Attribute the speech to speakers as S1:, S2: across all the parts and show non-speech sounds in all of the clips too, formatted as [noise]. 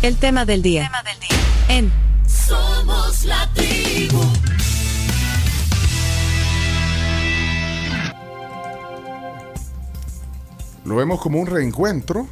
S1: El tema del día. En
S2: Somos la tribu.
S3: Lo vemos como un reencuentro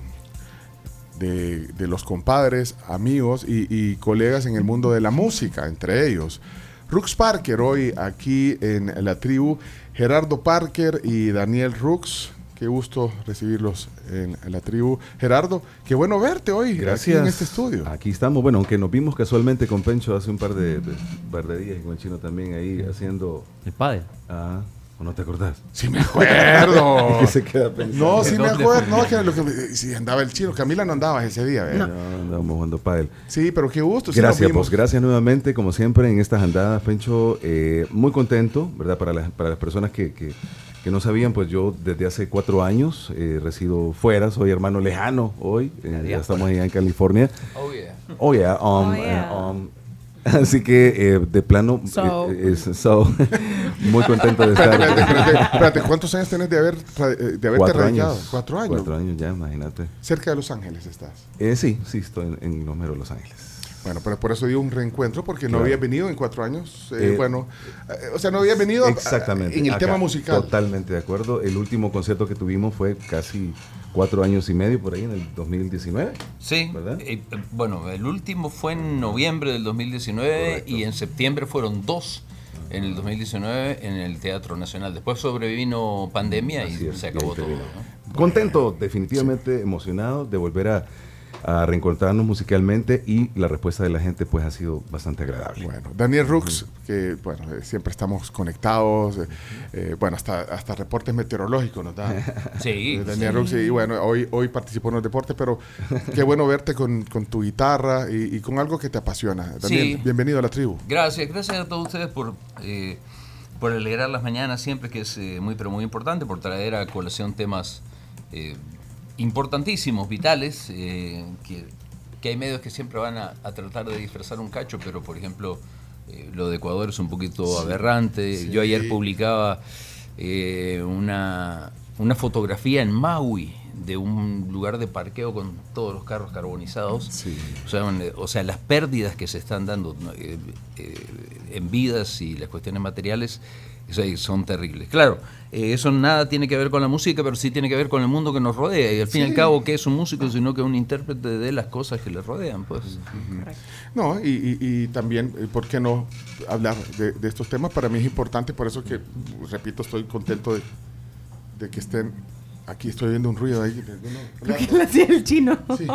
S3: de, de los compadres, amigos y, y colegas en el mundo de la música, entre ellos. Rux Parker hoy aquí en la tribu, Gerardo Parker y Daniel Rux. Qué gusto recibirlos en la tribu. Gerardo, qué bueno verte hoy
S4: Gracias.
S3: aquí en este estudio.
S4: Aquí estamos, bueno, aunque nos vimos casualmente con Pencho hace un par de, de- par de días y con el chino también ahí haciendo.
S5: El padre.
S4: Ah, ¿o no te acordás?
S3: Sí me acuerdo. [laughs]
S4: Que se queda pensando.
S3: No, sí me acuerdo. No, que lo que sí, andaba el chino. Camila no andaba ese día. ¿verdad?
S4: No, andábamos jugando pádel.
S3: Sí, pero qué gusto.
S4: Gracias, pues gracias nuevamente, como siempre, en estas andadas, Pencho. eh, muy contento, ¿verdad? Para las, para las personas que, que- que no sabían, pues yo desde hace cuatro años eh, resido fuera, soy hermano lejano hoy, eh, ya estamos allá en California.
S6: Oh, yeah.
S4: Oh, yeah. um,
S1: Oh, yeah.
S4: eh, um, [laughs] así que eh, de plano,
S1: So.
S4: eh, es- so, [laughs] muy contento de estar.
S3: espérate, espérate, espérate, ¿cuántos años tenés de, haber, de haberte
S4: Cuatro
S3: radicado?
S4: años.
S3: Cuatro años.
S4: Cuatro años ya, imagínate.
S3: Cerca de Los Ángeles estás.
S4: Eh, sí, sí, estoy en, en los meros Los Ángeles.
S3: Bueno, pero por eso digo un reencuentro, porque no
S4: Claro.
S3: había venido en cuatro años. eh,
S4: Eh,
S3: bueno, eh, o sea, no había venido a-
S4: Exactamente.
S3: en el
S4: acá.
S3: tema musical.
S4: Totalmente de acuerdo. El último concierto que tuvimos fue casi cuatro años y medio por ahí en el 2019.
S6: Sí,
S4: ¿Verdad?
S6: eh, bueno, el último fue en noviembre del 2019
S4: Correcto.
S6: y en septiembre fueron dos en el 2019 en el Teatro Nacional. Después sobrevino pandemia
S4: Así
S6: y
S4: es,
S6: se acabó todo. ¿no?
S4: Contento, definitivamente emocionado de volver a, a reencontrarnos musicalmente y la respuesta de la gente pues ha sido bastante agradable.
S3: Bueno, Daniel Rux, que bueno, eh, siempre estamos conectados, eh, eh, bueno, hasta, hasta reportes meteorológicos nos da. [laughs]
S6: Sí,
S3: Daniel Rux, y bueno, hoy, hoy participó en los deportes, pero qué bueno verte con, con tu guitarra y, y con algo que te apasiona. Daniel,
S6: Sí.
S3: bienvenido a la tribu.
S6: Gracias, gracias a todos ustedes por, eh, por alegrar las mañanas siempre, que es eh, muy, pero muy importante, por traer a colación temas eh, importantísimos, vitales, eh, que, que hay medios que siempre van a, a tratar de disfrazar un cacho, pero por ejemplo, eh, lo de Ecuador es un poquito aberrante.
S3: sí.
S6: Yo ayer publicaba eh, una, una fotografía en Maui de un lugar de parqueo con todos los carros carbonizados.
S3: Sí.
S6: O sea, un- o sea, las pérdidas que se están dando eh, eh, en vidas y las cuestiones materiales son terribles. Claro, eh, eso nada tiene que ver con la música, pero sí tiene que ver con el mundo que nos rodea. Y al fin y al cabo, ¿qué es un músico sino que un intérprete de las cosas que le rodean? Pues.
S3: No, y, y- y también, eh, ¿por qué no hablar de, de estos temas? Para mí es importante, por eso que, repito, estoy contento de, de que estén aquí. Estoy viendo un ruido ahí.
S1: ¿Qué le hacía el chino?
S3: Sí.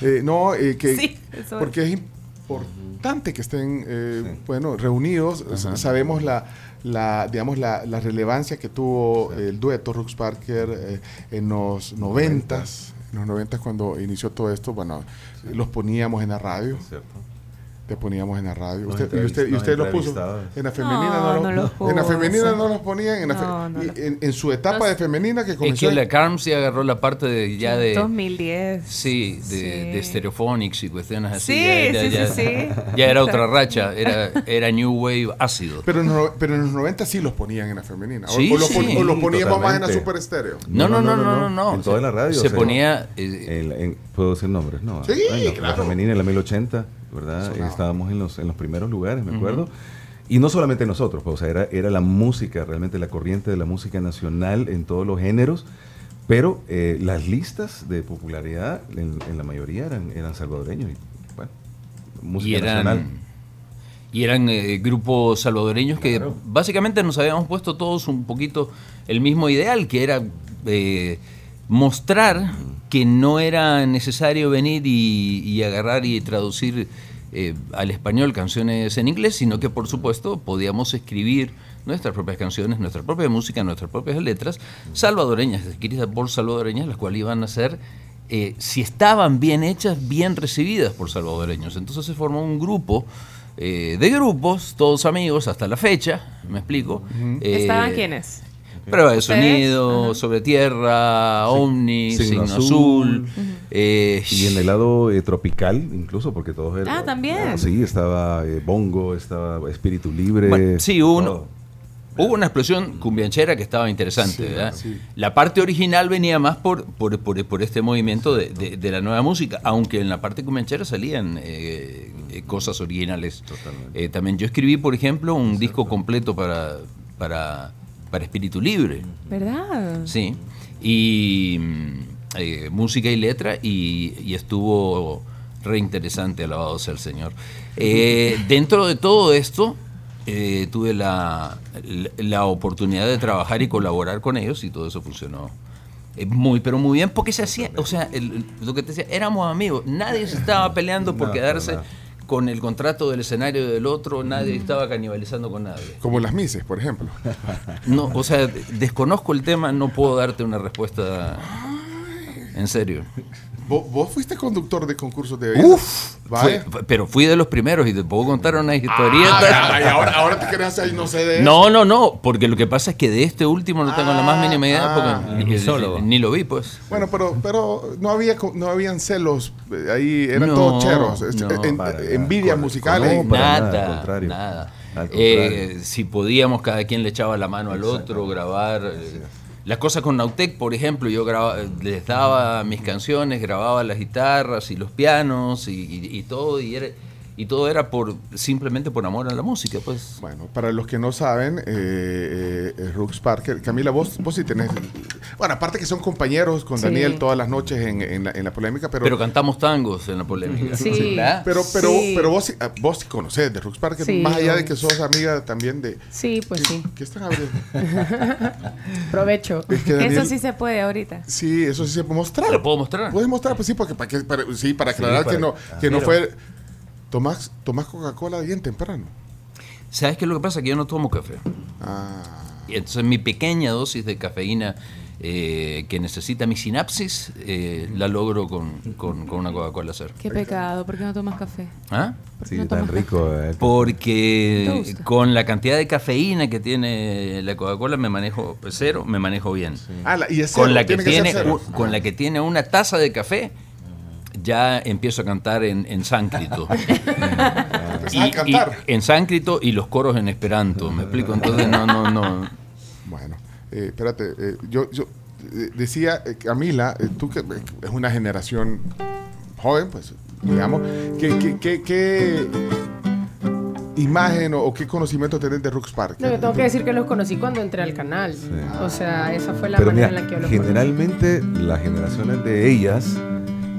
S3: Eh, no, eh, que,
S1: Sí, es.
S3: porque es importante que estén, eh, bueno, reunidos. S- Sabemos la, la, digamos, la, la relevancia que tuvo el dueto Rux Parker eh, en los noventas. En los noventas cuando inició todo esto, bueno, los poníamos en la radio.
S4: ¿Cierto?
S3: Te poníamos en la radio.
S4: Nos
S3: Usted, y usted, y usted los puso. En la femenina
S1: No,
S3: no,
S1: no
S3: lo-
S1: los
S3: En la femenina no los ponían. En, la fe-
S1: No, no
S3: y
S1: los-
S3: en, en su etapa
S1: Los-
S3: de femenina que
S6: Es
S3: comenzó.
S6: que la Carms ya agarró la parte de, ya de...
S1: 2010.
S6: Sí, de,
S1: Sí.
S6: de Stereophonics y cuestiones así.
S1: Sí,
S6: ya, ya-
S1: sí,
S6: ya-
S1: sí, sí.
S6: ya era otra [laughs] racha, era, era New Wave ácido.
S3: Pero en, los pero en los 90 sí los ponían en la femenina. O,
S6: Sí,
S3: o los, pon-
S6: sí.
S3: o los poníamos más en la
S4: Totalmente.
S3: super estéreo.
S6: No, no, no, no, no, no.
S4: En toda la radio.
S6: Se ponía... eh,
S4: en- en- ¿Puedo decir nombres? No.
S3: Sí,
S4: Bueno,
S3: claro.
S4: La femenina en la 1080, ¿verdad?
S3: Sonaba.
S4: Estábamos en los, en los primeros lugares, me acuerdo. Y no solamente nosotros, pues, o sea, era, era la música, realmente la corriente de la música nacional en todos los géneros, pero eh, las listas de popularidad en, en la mayoría eran, eran salvadoreños. Y, bueno, música
S6: y eran,
S4: nacional.
S6: y eran eh, grupos salvadoreños que básicamente nos habíamos puesto todos un poquito el mismo ideal, que era eh, mostrar que no era necesario venir y, y agarrar y traducir eh, al español canciones en inglés, sino que por supuesto podíamos escribir nuestras propias canciones, nuestra propia música, nuestras propias letras, salvadoreñas, escritas por salvadoreñas, las cuales iban a ser eh, si estaban bien hechas, bien recibidas por salvadoreños. Entonces se formó un grupo eh, de grupos, todos amigos hasta la fecha, me explico. Eh,
S1: ¿Estaban quiénes?
S6: Prueba de
S1: ¿Ustedes?
S6: sonido,
S1: Ajá.
S6: sobre tierra, Omni,
S4: Signo
S6: Signo,
S4: Azul.
S6: Azul. eh,
S4: Y en el lado eh, tropical, incluso, porque todos eran.
S1: Ah, también.
S4: Sí, estaba eh, Bongo, estaba Espíritu Libre.
S6: Bueno, sí, uno-. Hubo una explosión cumbianchera que estaba interesante.
S3: Sí,
S6: ¿verdad?
S3: sí.
S6: La parte original venía más por, por, por- por este movimiento de, de- de la nueva música, aunque en la parte cumbianchera salían eh, cosas originales.
S4: Totalmente.
S6: Eh, también yo escribí, por ejemplo, un disco completo para, para, para Espíritu Libre.
S1: ¿Verdad?
S6: Sí. Y mm, eh, música y letra y, y estuvo re interesante, alabado sea el Señor. Eh, [laughs] dentro de todo esto, eh, tuve la, la- la oportunidad de trabajar y colaborar con ellos y todo eso funcionó. eh, Muy, pero muy bien, porque se hacía, o sea, el- lo que te decía, éramos amigos, nadie se estaba peleando por
S4: No,
S6: quedarse. Con el contrato del escenario del otro, nadie estaba canibalizando con nadie.
S3: Como las Mises, por ejemplo. [laughs]
S6: No, o sea, desconozco el tema, no puedo darte una respuesta en serio.
S3: ¿Vos, vos fuiste conductor de concursos de belleza?
S6: Uf,
S3: Vaya.
S6: fue- pero fui de los primeros y te puedo contar una historieta.
S3: Ay, ahora, ahora te quedas ahí, no sé de eso.
S6: No, no, no, porque lo que pasa es que de este último no tengo la más mínima idea
S3: Ah,
S6: porque
S5: ni
S6: ni,
S5: solo.
S6: ni lo vi, pues.
S3: Bueno, pero, pero no había co- no habían celos eh, ahí, eran
S6: No,
S3: todos cheros, este,
S6: no,
S3: en-
S4: para nada.
S3: envidias musicales.
S4: No, para nada,
S6: nada,
S4: al contrario.
S6: nada.
S4: Al
S6: Eh, si podíamos, cada quien le echaba la mano al otro, grabar. eh, Las cosas con Nautec, por ejemplo, yo graba- les daba mis canciones, grababa las guitarras y los pianos y, y- y todo, y, era, y todo era por simplemente por amor a la música, pues.
S3: Bueno, para los que no saben, eh, eh, eh, Rux Parker, Camila, vos, vos sí tenés. Bueno, aparte que son compañeros con
S1: Sí.
S3: Daniel todas las noches en, en la, en la polémica, pero.
S6: Pero cantamos tangos en la polémica.
S1: Sí.
S6: ¿verdad?
S3: pero, pero,
S1: Sí.
S3: pero vos, sí- ah, vos sí conocés de Rux Parker,
S1: Sí,
S3: más allá de que sos amiga también de.
S1: Sí, pues sí.
S3: ¿Qué están abriendo? [laughs]
S1: Provecho.
S3: Es que Daniel-
S1: Eso sí se puede ahorita.
S3: Sí, eso sí se puede mostrar.
S6: ¿Lo puedo mostrar?
S3: Puedes mostrar, pues sí, porque para, que, para- sí, para aclarar
S4: para-
S3: que no,
S4: ah,
S3: que no
S5: pero-
S3: fue. Tomás, tomás Coca-Cola bien temprano.
S6: ¿Sabes qué es lo que pasa? Que yo no tomo café.
S3: Ah.
S6: Y entonces mi pequeña dosis de cafeína eh, que necesita mi sinapsis, eh, la logro con, con- con una Coca-Cola cero.
S1: Qué pecado, ¿por qué no tomas café?
S6: ¿Ah?
S1: ¿Por qué
S4: Sí,
S1: no
S4: tan
S1: tomas
S4: rico. eh.
S1: ¿Te
S6: Porque con la cantidad de cafeína que tiene la Coca-Cola me manejo cero, me manejo bien.
S3: Ah, la- y es
S6: Con la que
S3: tiene
S6: con la que tiene una taza de café ya empiezo a cantar en, en sánscrito.
S3: Empezás [laughs]
S6: y,
S3: a cantar.
S6: y- en sánscrito y los coros en esperanto, ¿me explico? Entonces no no no
S3: Bueno, eh, espérate, eh, yo, yo eh, decía, eh, Camila, eh, tú que eh, es una generación joven, pues, digamos, ¿qué, qué, qué, qué imagen o, o qué conocimiento tenés de Rux Park?
S7: No, yo tengo que decir que los conocí cuando entré al canal. O sea, esa fue la
S4: Pero
S7: manera
S4: mira,
S7: en la que yo los conocí.
S4: generalmente las generaciones de ellas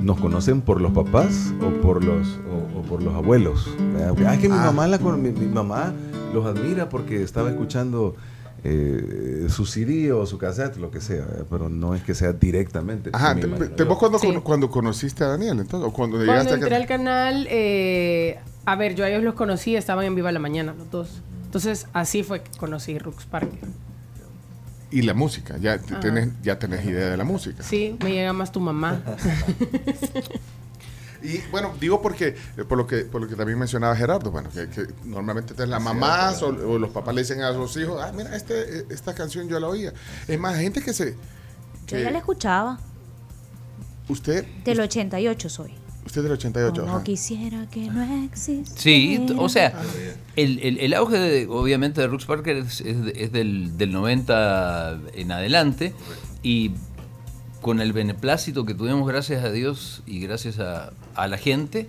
S4: nos conocen por los papás o por los o, o por los abuelos. Ah, es que mi mamá la con- mi, mi mamá los admira porque estaba escuchando eh, su CD o su cassette, lo que sea, ¿verdad? pero no es que sea directamente.
S3: Ajá, te- te-. ¿vos cuando,
S7: Sí.
S3: cuando conociste a Daniel, entonces? ¿O cuando
S7: Cuando
S3: llegaste
S7: entré
S3: a
S7: al canal, eh, a ver, yo a ellos los conocí, estaban en Viva la Mañana los dos. Entonces, así fue que conocí Rux Parker.
S3: Y la música, ya,
S7: Ajá.
S3: tenés, ya tenés idea de la música.
S7: Sí, me llega más tu mamá. [laughs] [laughs]
S3: Y bueno, digo porque, eh, por lo que, por lo que también mencionaba Gerardo, bueno, que, que normalmente te- las mamás o, o los papás le dicen a sus hijos, ah, mira, este, eh, esta canción yo la oía. Es más, gente que se...
S8: Yo ya la escuchaba.
S3: usted,
S8: Del 88 soy.
S3: Usted del 88.
S8: Como
S3: ajá.
S8: quisiera que no existe.
S6: Sí, o sea, el, el- el auge de- obviamente de Rux Parker es, es es del, del 90 en adelante y con el beneplácito que tuvimos gracias a Dios y gracias a, a la gente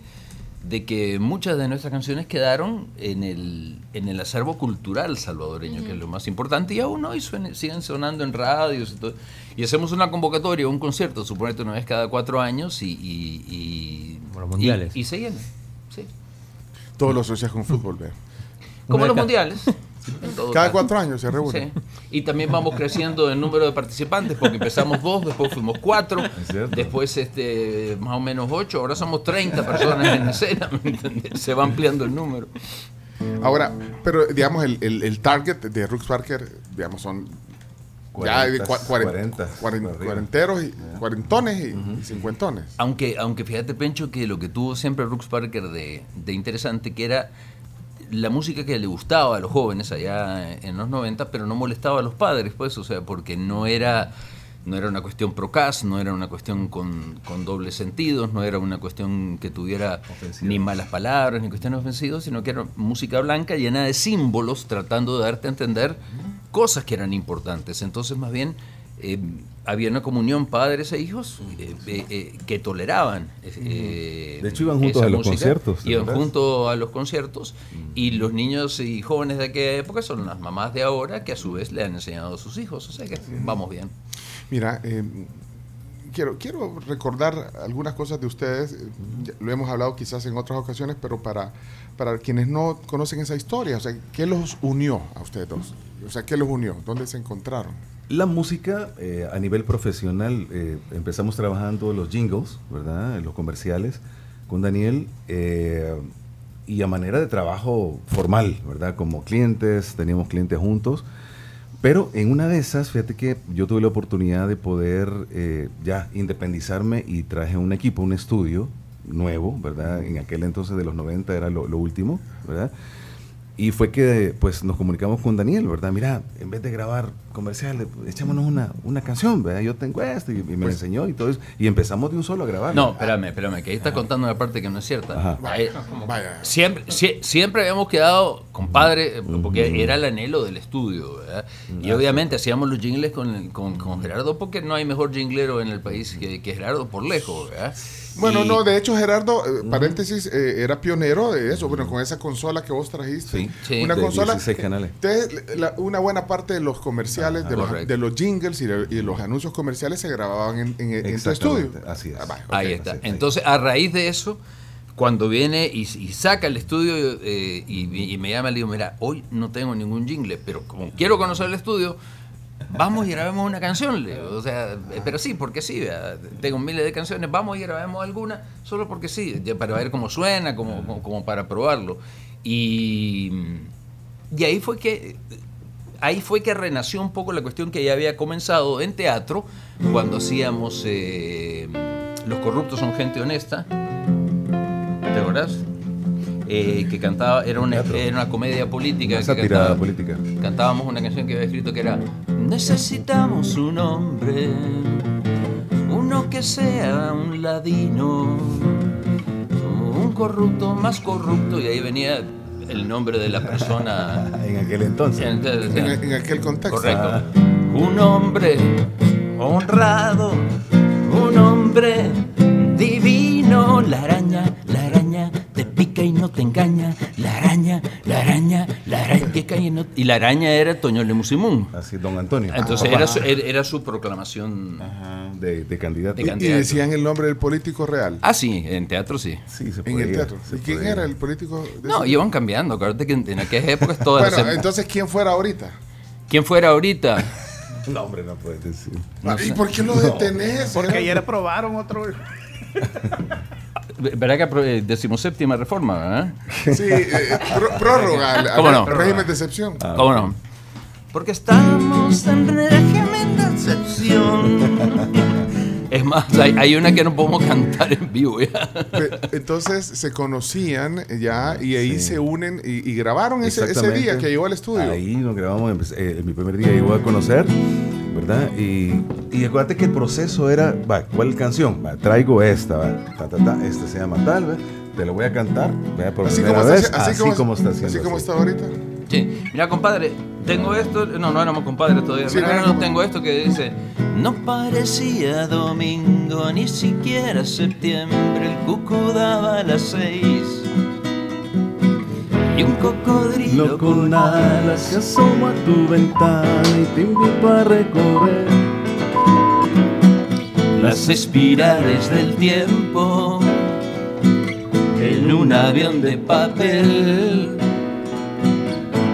S6: de que muchas de nuestras canciones quedaron en el, en el acervo cultural salvadoreño, que es lo más importante, y aún hoy suene- siguen sonando en radios y todo. Y hacemos una convocatoria, un concierto, suponete una vez cada cuatro años, y... y, y-
S5: Como los mundiales.
S6: Y, y se llena, sí.
S3: Todo lo asocias con fútbol, veo.
S6: Como los mundiales. [laughs]
S3: Cada
S6: caso.
S3: cuatro años se reúnen.
S6: Sí. Y también vamos creciendo en número de participantes, porque empezamos dos, después fuimos cuatro, después este, más o menos ocho, ahora somos 30 personas en escena, ¿me entiendes? Se va ampliando el número.
S3: Ahora, pero digamos, el, el, el target de Rux Parker, digamos, son ya de cua- cuaren-
S4: 40,
S3: cuaren-
S4: arriba.
S3: cuarenteros, y, cuarentones y, y cincuentones.
S6: Aunque, aunque fíjate, Pencho, que lo que tuvo siempre Rux Parker de, de interesante, que era la música que le gustaba a los jóvenes allá en los 90, pero no molestaba a los padres, pues, o sea, porque no era, no era una cuestión procas, no era una cuestión con, con dobles sentidos, no era una cuestión que tuviera
S4: Ofensiva.
S6: ni malas palabras, ni cuestiones ofensivas, sino que era música blanca llena de símbolos, tratando de darte a entender cosas que eran importantes. Entonces, más bien, eh, había una comunión padres e hijos eh, eh, eh, que toleraban. eh,
S4: De hecho, iban juntos a los
S6: música,
S4: conciertos, ¿te
S6: Iban juntos a los conciertos y los niños y jóvenes de aquella época son las mamás de ahora que a su vez le han enseñado a sus hijos. O sea que vamos bien.
S3: Mira, eh, quiero, quiero recordar algunas cosas de ustedes. Lo hemos hablado quizás en otras ocasiones, pero para, para quienes no conocen esa historia, o sea, ¿qué los unió a ustedes dos? O sea, ¿qué los unió? ¿Dónde se encontraron?
S4: La música eh, a nivel profesional, eh, empezamos trabajando los jingles, ¿verdad? Los comerciales con Daniel eh, y a manera de trabajo formal, ¿verdad? Como clientes, teníamos clientes juntos. Pero en una de esas, fíjate que yo tuve la oportunidad de poder ya independizarme y traje un equipo, un estudio nuevo, ¿verdad? En aquel entonces de los 90 era lo, lo último, ¿verdad? Y fue que pues nos comunicamos con Daniel, ¿verdad? Mira, en vez de grabar comerciales, echémonos una, una canción, ¿verdad? Yo tengo esto y, y me lo enseñó y todo eso. Y empezamos de un solo a grabar.
S6: No, espérame, espérame, que ahí está contando una parte que no es cierta.
S4: Ajá.
S6: Ahí-
S3: Vaya.
S6: Siempre, sie- siempre habíamos quedado compadre, eh, porque era el anhelo del estudio, ¿verdad? Y obviamente hacíamos los jingles con, el- con, con Gerardo, porque no hay mejor jinglero en el país que, que Gerardo por lejos, ¿verdad?
S3: Bueno,
S6: Y-
S3: no, de hecho Gerardo, eh, paréntesis, eh, era pionero de eso, bueno, con esa consola que vos trajiste.
S4: Sí.
S6: Sí.
S3: Una
S4: De
S3: consola.
S4: 16 canales.
S3: Entonces, la- una buena parte de los comerciales, de, los,
S6: correcto.
S3: de los jingles y de, y de los anuncios comerciales se grababan en, en, en tu estudio.
S4: así es.
S3: Ah, vaya, ok.
S6: Ahí está.
S4: así, ahí.
S6: Entonces, a raíz de eso, cuando viene y, y saca el estudio eh, y, y me llama, le digo, mira, hoy no tengo ningún jingle, pero como quiero conocer el estudio, vamos y grabemos una canción. Le digo. O sea, eh, pero sí, porque sí, tengo miles de canciones, vamos y grabemos alguna, solo porque sí, para ver cómo suena, como, como, como para probarlo. Y, y ahí fue que ahí fue que renació un poco la cuestión que ya había comenzado en teatro cuando hacíamos eh, Los corruptos son gente honesta. ¿Te acuerdas? Eh, que cantaba, era una, era una comedia política.
S4: Una
S6: que cantaba-
S4: política.
S6: Cantábamos una canción que había escrito que era Necesitamos un hombre, uno que sea un ladino, un corrupto más corrupto, y ahí venía el nombre de la persona. [laughs]
S4: En aquel entonces.
S6: Entonces,
S3: En, en aquel contexto.
S6: Correcto. Un hombre honrado, un hombre divino. La araña, la y no te engaña. La araña, la araña, la araña te pica y no. Y la araña era Toño Lemusimún.
S4: Así, don Antonio.
S6: Entonces era su, era su proclamación.
S4: Ajá, de, de candidato.
S6: De
S3: Y, decían el nombre del político real.
S6: Ah, sí, en teatro sí.
S4: Sí, se
S3: en
S4: podía,
S3: el teatro.
S4: se
S3: ¿Y quién
S4: podía.
S3: era el político? de
S6: No,
S3: ese-
S6: iban cambiando. Acuérdate que en, en aquellas épocas todas
S3: Bueno,
S6: las-
S3: entonces, ¿quién fuera ahorita?
S6: ¿Quién fuera ahorita? [laughs]
S4: No, hombre, no puedes decir.
S3: Ah, ¿Y por qué lo detenés?
S5: Porque ayer aprobaron otro. [laughs]
S6: ¿Verdad que eh, decimoséptima reforma, verdad? [laughs]
S3: Sí, eh, pró- prórroga
S6: ¿Cómo no?
S3: régimen de excepción.
S6: ¿Cómo no? Porque estamos en régimen de excepción. [laughs] Es más, hay, hay una que no podemos cantar en vivo ya.
S3: Entonces se conocían ya y ahí
S4: Sí.
S3: se unen y, y grabaron ese, ese día que llegó al estudio.
S4: Ahí nos grabamos, eh, mi primer día llegó a conocer, ¿verdad? Y, y acuérdate que el proceso era, va, ¿cuál canción? Va, traigo esta, va, ta, ta, ta, esta se llama tal, ¿va? te lo voy a cantar, ¿va? por
S3: Así
S4: primera
S3: como,
S4: vez,
S3: está, así, como,
S4: está haciendo.
S3: así como está ahorita.
S6: Sí, mira, compadre, tengo esto. No, no éramos compadres todavía.
S3: Sí,
S6: Mira,
S3: no
S6: tengo esto que dice: No parecía domingo, ni siquiera septiembre. El cuco daba a las seis. Y un cocodrilo
S4: Lo con alas se asoma a tu ventana y te invito a recorrer.
S6: las espirales del tiempo en un avión de papel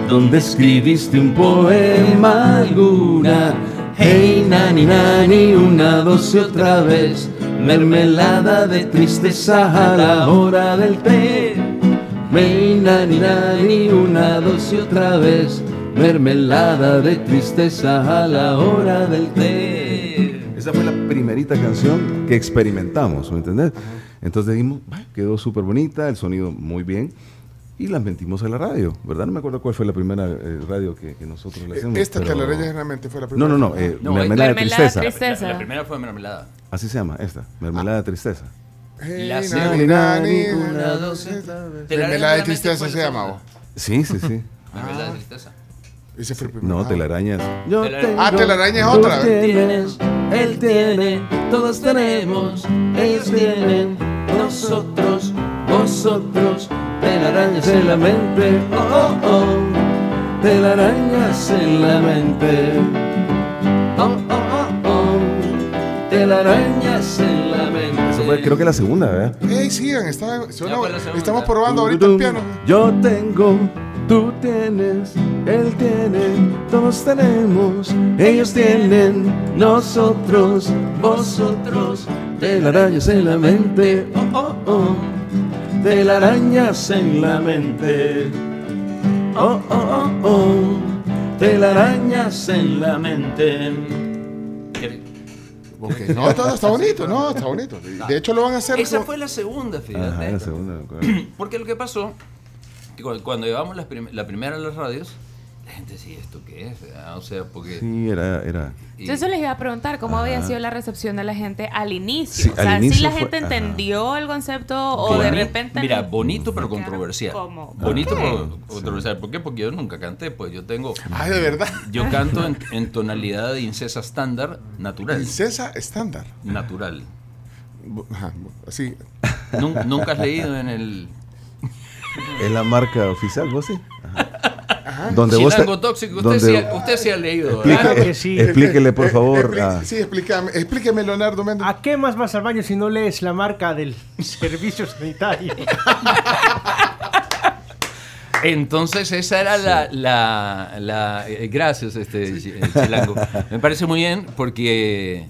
S6: donde escribiste un poema alguna hey nani nani una doce otra vez mermelada de tristeza a la hora del té hey nani nani una doce otra vez mermelada de tristeza a la hora del té
S4: Esa fue la primerita canción que experimentamos, ¿me entendés? Entonces dijimos, "Bah, quedó súper bonita, el sonido muy bien, y la metimos a la radio, ¿verdad? No me acuerdo cuál fue la primera eh, radio que, que nosotros le hacemos.
S3: Esta
S4: pero-
S3: telaraña generalmente fue la
S4: No,
S3: primera.
S4: no, no, eh,
S6: No,
S4: Mermelada de
S1: Mermelada
S4: Tristeza.
S1: Tristeza.
S6: La, la primera fue mermelada.
S4: Así se llama, esta, Mermelada de Tristeza.
S6: La
S3: nani,
S6: nani,
S3: nani,
S6: una,
S3: nani,
S6: dos,
S3: nani.
S6: otra vez.
S3: Mermelada de tristeza se llama. vos.
S4: Sí, sí, sí.
S6: Mermelada de tristeza.
S3: Ese fue el primero.
S4: No,
S3: Ah.
S4: telarañas.
S3: Ah, telaraña es
S4: tú
S3: otra.
S4: tienes,
S6: él tiene, todos tenemos, ellos tienen, nosotros, vosotros, telarañas en la mente, oh, oh, oh, telarañas en la mente, oh, oh, oh, oh, telarañas en la mente.
S4: Creo que la segunda, ¿verdad?
S3: Ey, sigan, está- suena-
S6: Ya fue la segunda.
S3: estamos probando ahorita el piano.
S4: Yo tengo, tú tienes, él tiene, todos tenemos, ellos tienen, nosotros, vosotros, telarañas en la mente, oh, oh, oh, telarañas en la mente, oh, oh, oh, oh, telarañas en la mente.
S3: Ok, No, está bonito, no, está bonito. De hecho, lo van a hacer.
S6: Esa
S3: con-
S6: fue la segunda, fíjate.
S4: Ajá, la segunda, me acuerdo. [clears throat]
S6: Porque lo que pasó, que cuando llevamos las prim- la primera a las radios, la gente decía, ¿esto qué es? Ah, O sea, porque...
S4: Sí, era, era.
S6: y-
S1: Yo eso les iba a preguntar cómo había sido la recepción de la gente al inicio.
S4: Sí,
S1: o sea,
S4: al
S1: si la
S4: fue-
S1: gente
S4: ajá.
S1: entendió el concepto o de repente.
S6: Mira, bonito pero controversial.
S1: como,
S6: Bonito pero controversial. ¿Por qué? Porque yo nunca canté, pues yo tengo...
S3: Ay, de verdad.
S6: Yo canto en, en tonalidad de incesa estándar natural.
S3: Princesa estándar.
S6: Natural.
S3: Ajá, así.
S6: Nun- Nunca has leído en el
S4: Es la marca oficial, ¿vos sí? Ajá. Donde vos
S6: Chilango
S4: te-
S6: Tóxico. Usted,
S4: donde-
S6: sí, ha- usted sí ha leído.
S4: Explique-
S6: ¿verdad?
S5: Claro que sí.
S4: Explíquele, por
S3: Eh,
S4: favor. a-
S3: Sí, explícame, explíqueme, Leonardo Méndez.
S5: ¿A qué más vas al baño si no lees la marca del [laughs] servicio sanitario?
S6: Entonces esa era la, la, la- eh, gracias este Ch- eh, Chilango. Me parece muy bien porque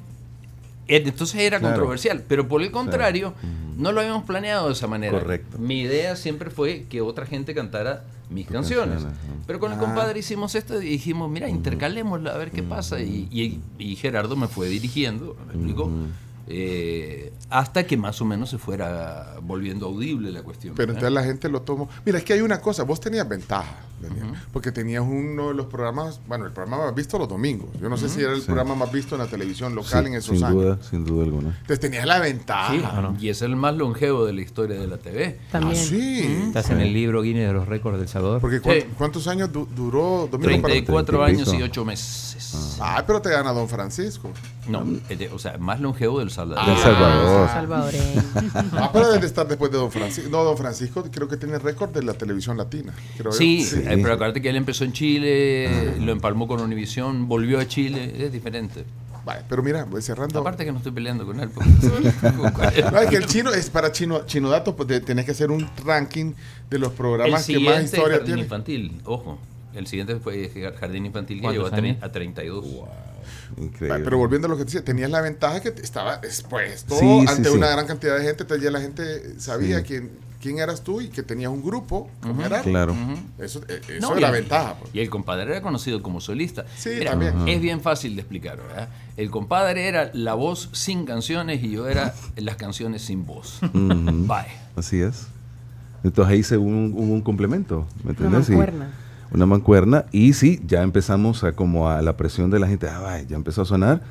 S6: eh, entonces era
S4: Claro.
S6: controversial, pero por el contrario no lo habíamos planeado de esa manera.
S4: Correcto.
S6: Mi idea siempre fue que otra gente cantara mis canciones.
S4: canciones.
S6: Pero con el compadre hicimos esto y dijimos, mira, intercalémosla a ver qué pasa. Y, y- y Gerardo me fue dirigiendo, me explicó. Eh, hasta que más o menos se fuera volviendo audible la cuestión.
S3: Pero
S6: ¿verdad?
S3: entonces la gente lo tomó. Mira, es que hay una cosa, vos tenías ventaja, Daniel, porque tenías uno de los programas, bueno, el programa más visto los domingos. Yo no sé si era el
S4: Sí.
S3: programa más visto en la televisión local
S4: sí,
S3: en esos
S4: sin
S3: años.
S4: duda, sin duda alguna.
S3: Entonces tenías la ventaja.
S6: Sí, y es el más longevo de la historia de la TV.
S3: Ah,
S7: También.
S3: sí.
S9: Estás en el libro Guinness de los récords del Salvador.
S3: Porque ¿cuán-
S6: Sí.
S3: ¿cuántos años du- duró Domingo para
S6: 34
S4: Treinta y
S6: años y
S4: pico.
S6: 8 meses.
S3: Ah, pero te gana Don Francisco.
S6: No, de- o sea, más longevo del Salvador.
S4: Del Salvador.
S7: Salvadoreño.
S3: Ah, pero debe de estar después de Don Francisco. No, Don Francisco creo que tiene récord de la televisión latina. creo.
S6: Sí,
S4: Sí.
S6: eh, pero acuérdate que él empezó en Chile, lo empalmó con Univisión, volvió a Chile, es diferente.
S3: Vale, pero mira, voy cerrando.
S6: Aparte que no estoy peleando con él. [laughs] porque-
S3: No, es que el chino es para chino, chino datos, pues de- tenés que hacer un ranking de los
S6: el
S3: programas que más historia
S6: Jardín
S3: tiene.
S6: Infantil, ojo. El siguiente fue Jardín Infantil que
S9: ¿Cuántos
S6: llegó a, a 32.
S4: Increíble.
S3: Vale, Pero volviendo a lo que te decía, tenías la ventaja que estaba expuesto
S4: Sí,
S3: ante
S4: sí.
S3: una gran cantidad de gente, entonces ya la gente sabía
S4: Sí.
S3: quién, quién eras tú y que tenías un grupo como era.
S4: Claro.
S3: Eso, eh, eso
S6: No,
S3: la ventaja. pues.
S6: Y el compadre era conocido como solista.
S3: Sí,
S6: Mira,
S3: también.
S6: Es bien fácil de explicar, ¿verdad? El compadre era la voz sin canciones y yo era [laughs] las canciones sin voz. Bye.
S4: Así es. Entonces ahí se un, un complemento, ¿me
S7: Una
S4: entiendes? Sí.
S7: mancuerna.
S4: Una mancuerna. Y sí, ya empezamos a como a la presión de la gente, ah, vaya, ya empezó a sonar.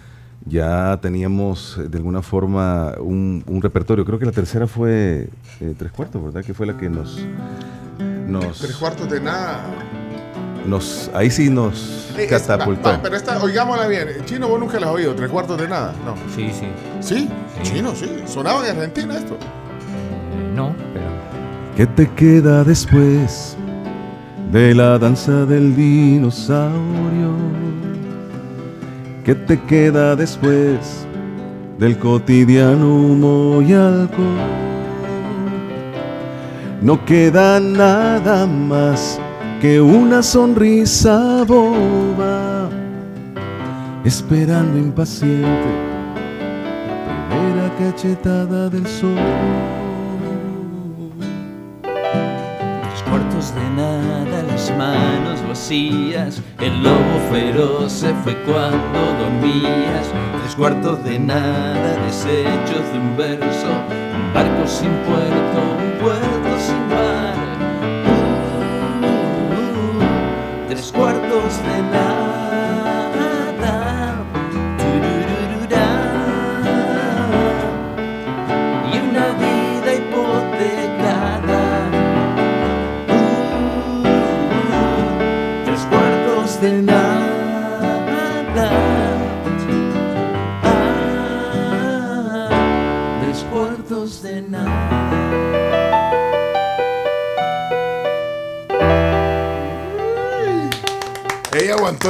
S4: Ya teníamos eh, de alguna forma un, un repertorio. Creo que la tercera fue eh, tres cuartos, ¿verdad? Que fue la que nos... nos,
S3: Tres cuartos de nada.
S4: nos ahí sí nos
S3: Eh, es-
S4: catapultó.
S3: va- va, pero esta, oigámosla bien. Chino, vos nunca la has oído. Tres cuartos de nada. No.
S9: Sí, sí.
S3: Sí,
S9: Sí.
S3: chino, sí. Sonaba en Argentina esto.
S9: Eh, no, pero
S4: ¿Qué te queda después de la danza del dinosaurio? ¿Qué te queda después del cotidiano humo y alcohol? No queda nada más que una sonrisa boba, esperando impaciente la primera cachetada del sol.
S6: De nada, las manos vacías. El lobo feroz se fue cuando dormías. Tres cuartos de nada, desechos de un verso. Un barco sin puerto, un puerto sin mar. Uh, tres cuartos de nada.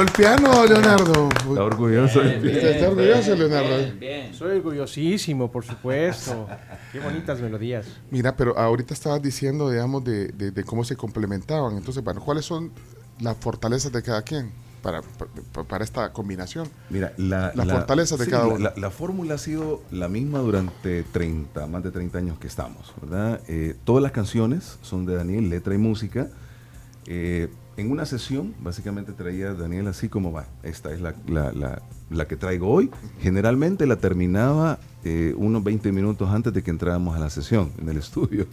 S3: El piano, Leonardo.
S4: Está orgulloso.
S3: Está, está orgulloso, Leonardo.
S5: Soy orgullosísimo, por supuesto. Qué bonitas melodías.
S3: Mira, pero ahorita estabas diciendo, digamos, de, de- de cómo se complementaban. Entonces, bueno, ¿cuáles son las fortalezas de cada quien para, para, para esta combinación?
S4: Mira, la,
S3: Las fortalezas de
S4: sí,
S3: cada uno.
S4: La, la fórmula ha sido la misma durante 30, más de 30 años que estamos, ¿verdad? Eh, todas las canciones son de Daniel, letra y música. Eh, en una sesión, básicamente traía Daniel así como va, esta es la, la- la- la que traigo hoy. Generalmente la terminaba eh, unos 20 minutos antes de que entráramos a la sesión en el [laughs] estudio.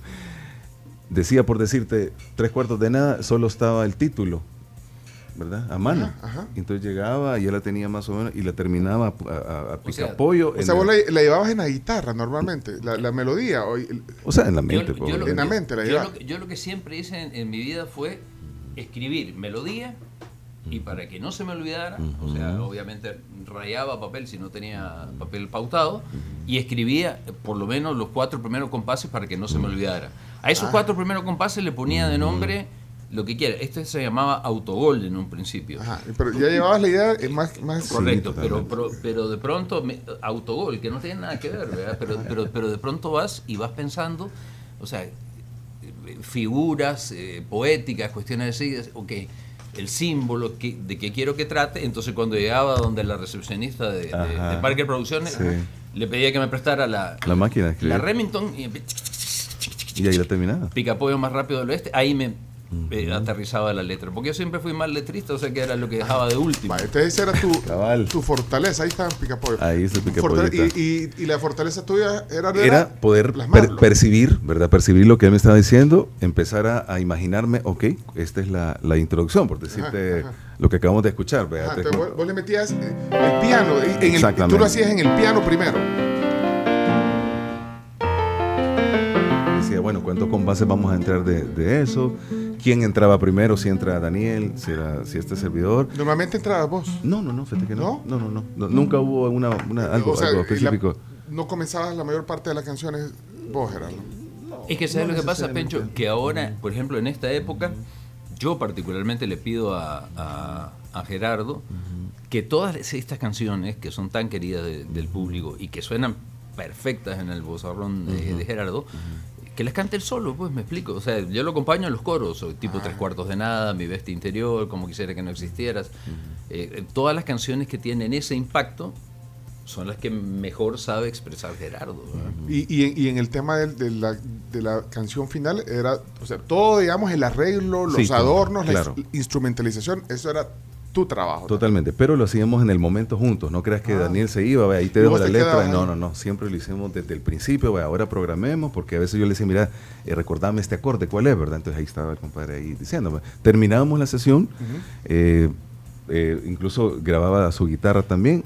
S4: Decía por decirte, tres cuartos de nada, solo estaba el título, ¿verdad? A mano.
S3: Ajá, ajá.
S4: Entonces llegaba, ya la tenía más o menos, y la terminaba a, a, a
S6: O sea,
S4: picapollo.
S3: O sea, vos
S4: el-
S3: la, la llevabas en la guitarra normalmente, la, la melodía. o el-
S4: o sea, en la
S6: Yo-
S4: mente.
S6: yo
S4: pues,
S6: lo-
S3: En la mente la
S6: yo lo, que- yo lo que siempre hice en, en mi vida fue escribir melodía y para que no se me olvidara, o sea, obviamente rayaba papel si no tenía papel pautado y escribía por lo menos los cuatro primeros compases para que no se me olvidara. A
S3: Ah.
S6: esos cuatro primeros compases le ponía de nombre lo que quiera. Este se llamaba autogol en un principio.
S3: Ajá, pero ya llevabas la idea más... más
S6: Correcto, pero, pero, pero de pronto, me- autogol, que no tiene nada que ver, ¿verdad? Pero, pero, pero de pronto vas y vas pensando, o sea, figuras eh, poéticas, cuestiones así, ok, el símbolo que, de que quiero que trate, entonces cuando llegaba donde la recepcionista de, de- Parker Producciones,
S4: Sí.
S6: le pedía que me prestara la,
S4: La máquina de escribir.
S6: la Remington y
S4: Y ahí la terminaba.
S6: picapollo más rápido del oeste, ahí me eh, aterrizaba la letra, porque yo siempre fui mal letrista, o sea que era lo que dejaba de último.
S3: Va, entonces esa era tu, tu fortaleza, ahí está Picapollo.
S4: Ahí está
S3: Fortale- y, y, y la fortaleza tuya era,
S4: Era poder per- percibir, ¿verdad? Percibir lo que él me estaba diciendo, empezar a, a imaginarme, ok, esta es la, la introducción, por decirte
S3: Ajá, ajá.
S4: lo que acabamos de escuchar.
S3: Ajá,
S4: Entonces,
S3: vos, vos le metías el piano, en el,
S4: Exactamente.
S3: tú lo hacías en el piano primero.
S4: decía, bueno, ¿cuántos compases vamos a entrar de, de eso? ¿Quién entraba primero? Si entra Daniel, si, era, si este servidor.
S3: Normalmente entrabas vos.
S4: No, no, no, fíjate que no.
S3: ¿No?
S4: No, no, no. no, nunca hubo una, una- algo,
S3: O sea,
S4: algo
S3: y la-
S4: específico.
S3: no comenzabas la mayor parte de las canciones vos, Gerardo.
S6: Es que ¿sabes
S4: no
S6: lo que pasa. Pencho? Que ahora, por ejemplo, en esta época, yo particularmente le pido a, a- a Gerardo que todas estas canciones que son tan queridas de- del público y que suenan perfectas en el vozarrón de, de Gerardo, que las cante él solo, pues me explico. O sea, yo lo acompaño en los coros, o tipo Tres Cuartos de Nada, Mi Bestia Interior, Como Quisiera que no existieras. Eh, eh, todas las canciones que tienen ese impacto son las que mejor sabe expresar Gerardo.
S3: Y, y, en- y en el tema de, la, de la canción final, era, o sea, todo, digamos, el arreglo, los
S4: Sí,
S3: adornos, la
S4: claro.
S3: instrumentalización, eso era tu trabajo.
S4: Totalmente, pero lo hacíamos en el momento juntos. No creas que
S3: Ah.
S4: Daniel se iba, ve, ahí te dejo la
S3: te
S4: letra. No, no, no. Siempre lo hicimos desde el principio. ve, ahora programemos, porque a veces yo le decía, mira, eh, recordame este acorde, ¿cuál es? ¿verdad? Entonces ahí estaba el compadre ahí diciéndome. Terminábamos la sesión, eh, eh, incluso grababa su guitarra también.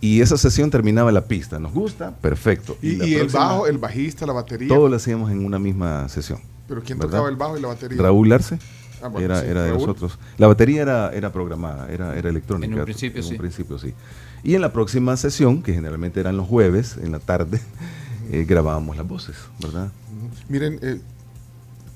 S4: Y esa sesión terminaba la pista. ¿Nos gusta? Perfecto.
S3: Y, el bajo, el bajista, la batería.
S4: Todo lo hacíamos en una misma sesión.
S3: Pero ¿quién
S4: ¿verdad?
S3: tocaba el bajo y la batería?
S4: Raúl Arce.
S3: Ah, bueno,
S4: era
S3: sí,
S4: era de nosotros. La batería era, era programada, era, era electrónica.
S6: En un principio,
S4: en
S6: sí.
S4: un principio, sí. Y en la próxima sesión, que generalmente eran los jueves, en la tarde, [laughs] eh, grabábamos las voces, ¿verdad?
S3: Miren, eh,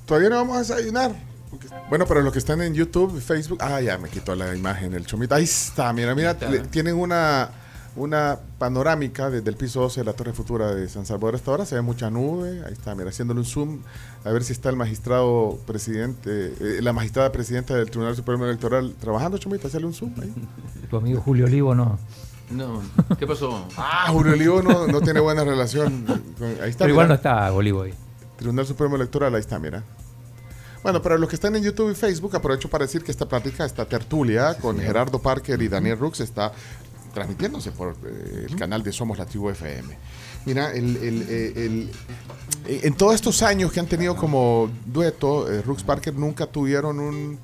S3: todavía no vamos a desayunar. Porque- Bueno, para los que están en YouTube, Facebook, ah, ya me quitó la imagen el chomito. Ahí está, mira, mira,
S6: está.
S3: le- tienen una, una panorámica desde el piso 12 de la Torre Futura de San Salvador hasta ahora. Se ve mucha nube, ahí está, mira, haciéndole un zoom, a ver si está el magistrado presidente, eh, la magistrada presidenta del Tribunal Supremo Electoral trabajando, chomito, hacerle un zoom ahí.
S9: Tu amigo Julio Olivo no.
S6: No, ¿qué pasó?
S3: Ah, Julio Olivo no, no tiene buena relación. con- ahí está,
S9: Pero igual no está Olivo ahí.
S3: Tribunal Supremo Electoral, ahí está, mira. Bueno, para los que están en YouTube y Facebook, aprovecho para decir que esta plática, esta tertulia con Gerardo Parker y Daniel Rux está transmitiéndose por eh, el canal de Somos la Tribu FM. Mira, el, el, eh, el- eh, en todos estos años que han tenido como dueto, eh, Rux Parker nunca tuvieron un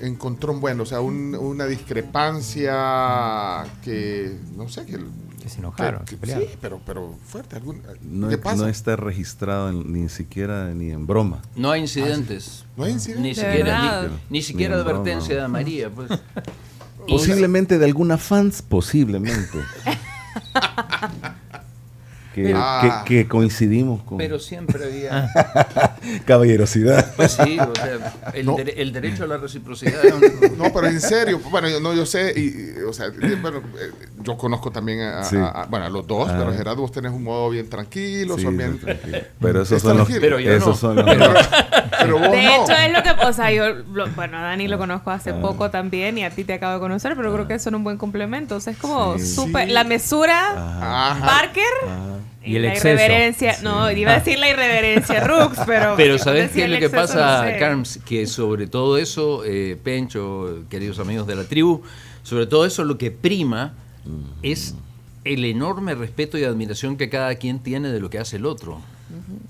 S3: encontrón bueno, o sea, un- una discrepancia que, no sé, que...
S9: Que se enojaron,
S3: que-
S9: se
S3: que-
S9: pelearon.
S3: sí, pero, pero fuerte. Algún,
S4: No,
S3: ¿Qué
S4: es-
S3: pasa?
S4: no está registrado en- ni siquiera ni en broma.
S6: No hay incidentes.
S3: ¿No hay
S6: Ni
S3: incidentes?
S6: siquiera,
S1: verdad?
S6: ni, ni siquiera
S4: Ni en
S6: advertencia
S4: broma.
S6: de María, pues. [laughs]
S4: Posiblemente de alguna fans, posiblemente. [laughs] que,
S3: Ah.
S4: que- que coincidimos con
S6: Pero siempre había. [laughs]
S4: caballerosidad.
S6: Pues sí, o sea, el,
S3: No.
S6: dere- el derecho a la reciprocidad. [laughs]
S3: No, [laughs] pero en serio, bueno, yo, no, yo sé, y, y, o sea, eh, bueno, eh, yo conozco también a, a-
S4: Sí.
S3: a- bueno, a los dos,
S4: Ah.
S3: pero Gerardo, vos tenés un modo bien tranquilo,
S4: Sí,
S3: son bien...
S4: tranquilo. Pero esos
S3: Es
S4: son los.
S6: Pero yo
S4: esos
S6: no.
S4: son los-
S3: Pero, pero vos
S1: De
S3: no.
S1: hecho, es lo que, o sea, yo, lo- bueno, a Dani lo conozco hace poco también y a ti te acabo de conocer, pero creo que son un buen complemento. O sea, es como
S4: Sí.
S1: súper,
S3: Sí.
S1: la mesura,
S3: Ajá.
S1: Parker
S4: Ajá.
S9: Y el
S1: la
S9: exceso.
S1: irreverencia. No, iba a decir la irreverencia Rux, pero. [laughs]
S6: Pero ¿sabes qué es lo que pasa,
S1: no sé.
S6: Carms? Que sobre todo eso, eh, Pencho, queridos amigos de la tribu, sobre todo eso lo que prima es el enorme respeto y admiración que cada quien tiene de lo que hace el otro.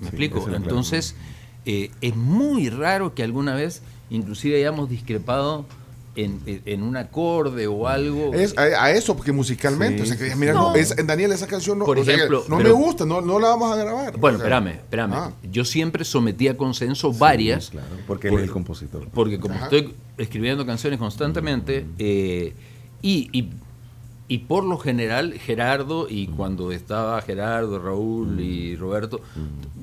S6: ¿Me explico? Entonces, eh, es muy raro que alguna vez inclusive hayamos discrepado en, un acorde o algo.
S3: Es, a, a eso, porque musicalmente,
S4: Sí,
S3: o sea, que mira,
S6: No.
S3: no, es- Daniel, esa canción no,
S6: Por
S3: o sea, que
S6: ejemplo,
S3: no
S6: pero-
S3: me gusta, no, no la vamos a grabar.
S6: Bueno,
S3: O sea,
S6: espérame, espérame.
S3: ah.
S6: Yo siempre sometí a consenso varias.
S4: Claro, porque él es el compositor.
S6: Porque como
S3: Ajá.
S6: estoy escribiendo canciones constantemente, eh, y, y- y por lo general Gerardo, y cuando estaba Gerardo, Raúl y Roberto,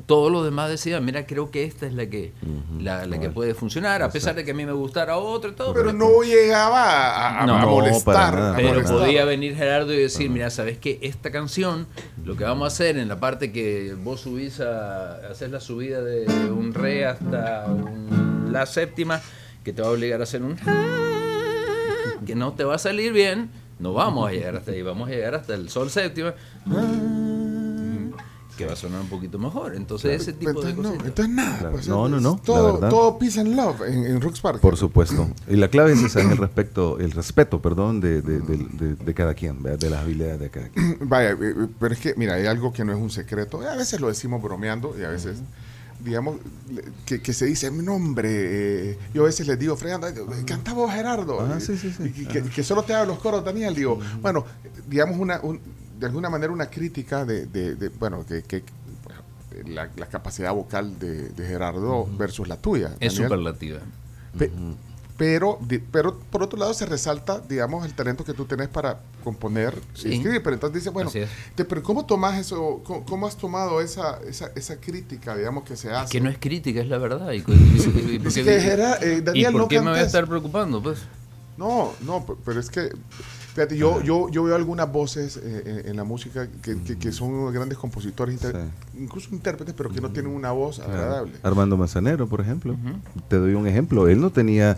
S6: todos los demás decían, mira, creo que esta es la que, la, la que puede funcionar, a pesar de que a mí me gustara otra y todo.
S3: Pero no llegaba a, a-
S6: No,
S3: a
S6: no,
S3: molestar. a
S6: Pero
S3: molestar.
S6: podía venir Gerardo y decir, mira, ¿sabes qué? Esta canción, lo que vamos a hacer en la parte que vos subís a, haces la subida de un re hasta un- la séptima, que te va a obligar a hacer un que no te va a salir bien, no vamos a llegar hasta ahí, vamos a llegar hasta el sol séptima, que va a sonar un poquito mejor. Entonces ese tipo de
S3: Entonces, no,
S6: cosas.
S3: entonces nada.
S4: Claro.
S3: pues,
S4: No, no, no,
S3: Todo, todo peace and love en, en Rooks Park.
S4: Por supuesto. Y la clave es esa, el respeto, el respeto, perdón, de, de- de- de- de cada quien, ¿verdad? de las habilidades de cada quien.
S3: Vaya, eh, eh, pero es que, mira, hay algo que no es un secreto. A veces lo decimos bromeando y a veces, digamos, que, que se dice mi nombre. eh, yo a veces les digo, fregando, "Ay, canta vos, Gerardo.
S4: Ah, sí, sí, sí.
S3: que, que solo te hago los coros, Daniel. Digo, bueno, digamos, una, un- de alguna manera una crítica de, de- de, bueno, que, la, la capacidad vocal de, de Gerardo versus la tuya.
S6: Es
S3: Daniel.
S6: superlativa.
S3: Pe- pero, di- pero por otro lado se resalta, digamos, el talento que tú tenés para componer
S6: Sí.
S3: y escribir. Pero entonces dice, bueno, te- pero ¿cómo tomas eso? ¿Cómo, cómo has tomado esa, esa, esa crítica, digamos, que se hace?
S6: Que no es crítica, es la verdad. ¿Y, y- y- y por qué-
S3: que Gera- eh,
S6: ¿Y
S3: Daniel,
S6: por
S3: no
S6: qué me voy a estar preocupando? Pues
S3: No, no, pero es que, fíjate, yo, yo, yo veo algunas voces eh, en, en la música que, que- que son grandes compositores, inter- incluso intérpretes, pero que no tienen una voz agradable.
S4: Armando Manzanero, por ejemplo. Te doy un ejemplo. Él no tenía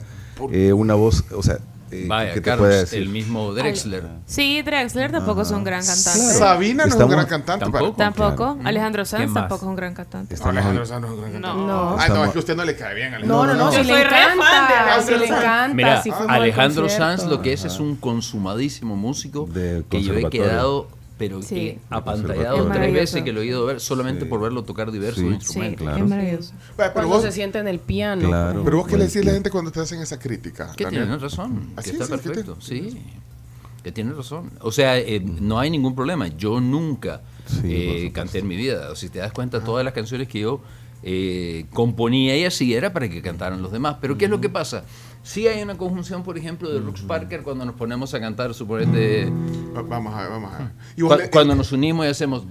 S4: eh, una voz, o sea, eh,
S6: Vaya,
S4: ¿qué te
S6: Carlos,
S4: puede decir?
S6: el mismo Drexler.
S1: Sí, Drexler tampoco es un gran cantante.
S4: Claro.
S3: Sabina no es
S4: Estamos-
S3: un gran cantante.
S6: Tampoco.
S3: para-
S1: Tampoco.
S6: Claro.
S1: Alejandro Sanz
S9: más?
S1: tampoco es un gran cantante.
S3: No,
S4: Estamos
S3: Alejandro Sanz no es un gran cantante.
S1: No.
S7: No.
S3: Ah, no, es que a usted no le cae bien,
S7: No,
S3: Alejandro.
S7: no, no,
S1: Yo
S7: si le
S1: soy re fan de
S7: encanta,
S1: Alejandro
S7: si le
S1: Sanz.
S7: encanta,
S6: Mira,
S7: si fuimos al
S6: Alejandro
S7: concierto.
S6: Sanz lo que es es un consumadísimo músico que yo he
S4: conservatorio.
S6: quedado, pero
S1: Sí.
S6: eh,
S1: Del
S6: apantallado tres
S1: Es
S6: veces que lo he ido a ver solamente
S4: Sí.
S6: por verlo tocar diversos
S4: Sí.
S1: Sí,
S6: instrumentos.
S4: claro.
S1: es maravilloso.
S3: Vaya, pero
S7: Cuando
S3: vos,
S7: se sienta en el piano.
S4: Claro.
S3: pero vos qué le decís a la
S4: Bueno,
S3: gente cuando te hacen esa crítica.
S6: Que
S3: Daniel?
S6: tiene razón,
S3: Ah,
S6: que
S3: sí,
S6: está
S3: sí, que
S6: perfecto, sí. Que tiene razón. O sea, eh, no hay ningún problema. Yo nunca eh, canté en mi vida. O si te das cuenta, todas las canciones que yo eh, componía y así era para que cantaran los demás. Pero ¿qué es lo que pasa? Sí hay una conjunción, por ejemplo, de Rux Parker cuando nos ponemos a cantar, suponete,
S3: Va- Vamos a ver, vamos a ver. Y
S6: Cu-
S3: le-
S6: cuando nos unimos y hacemos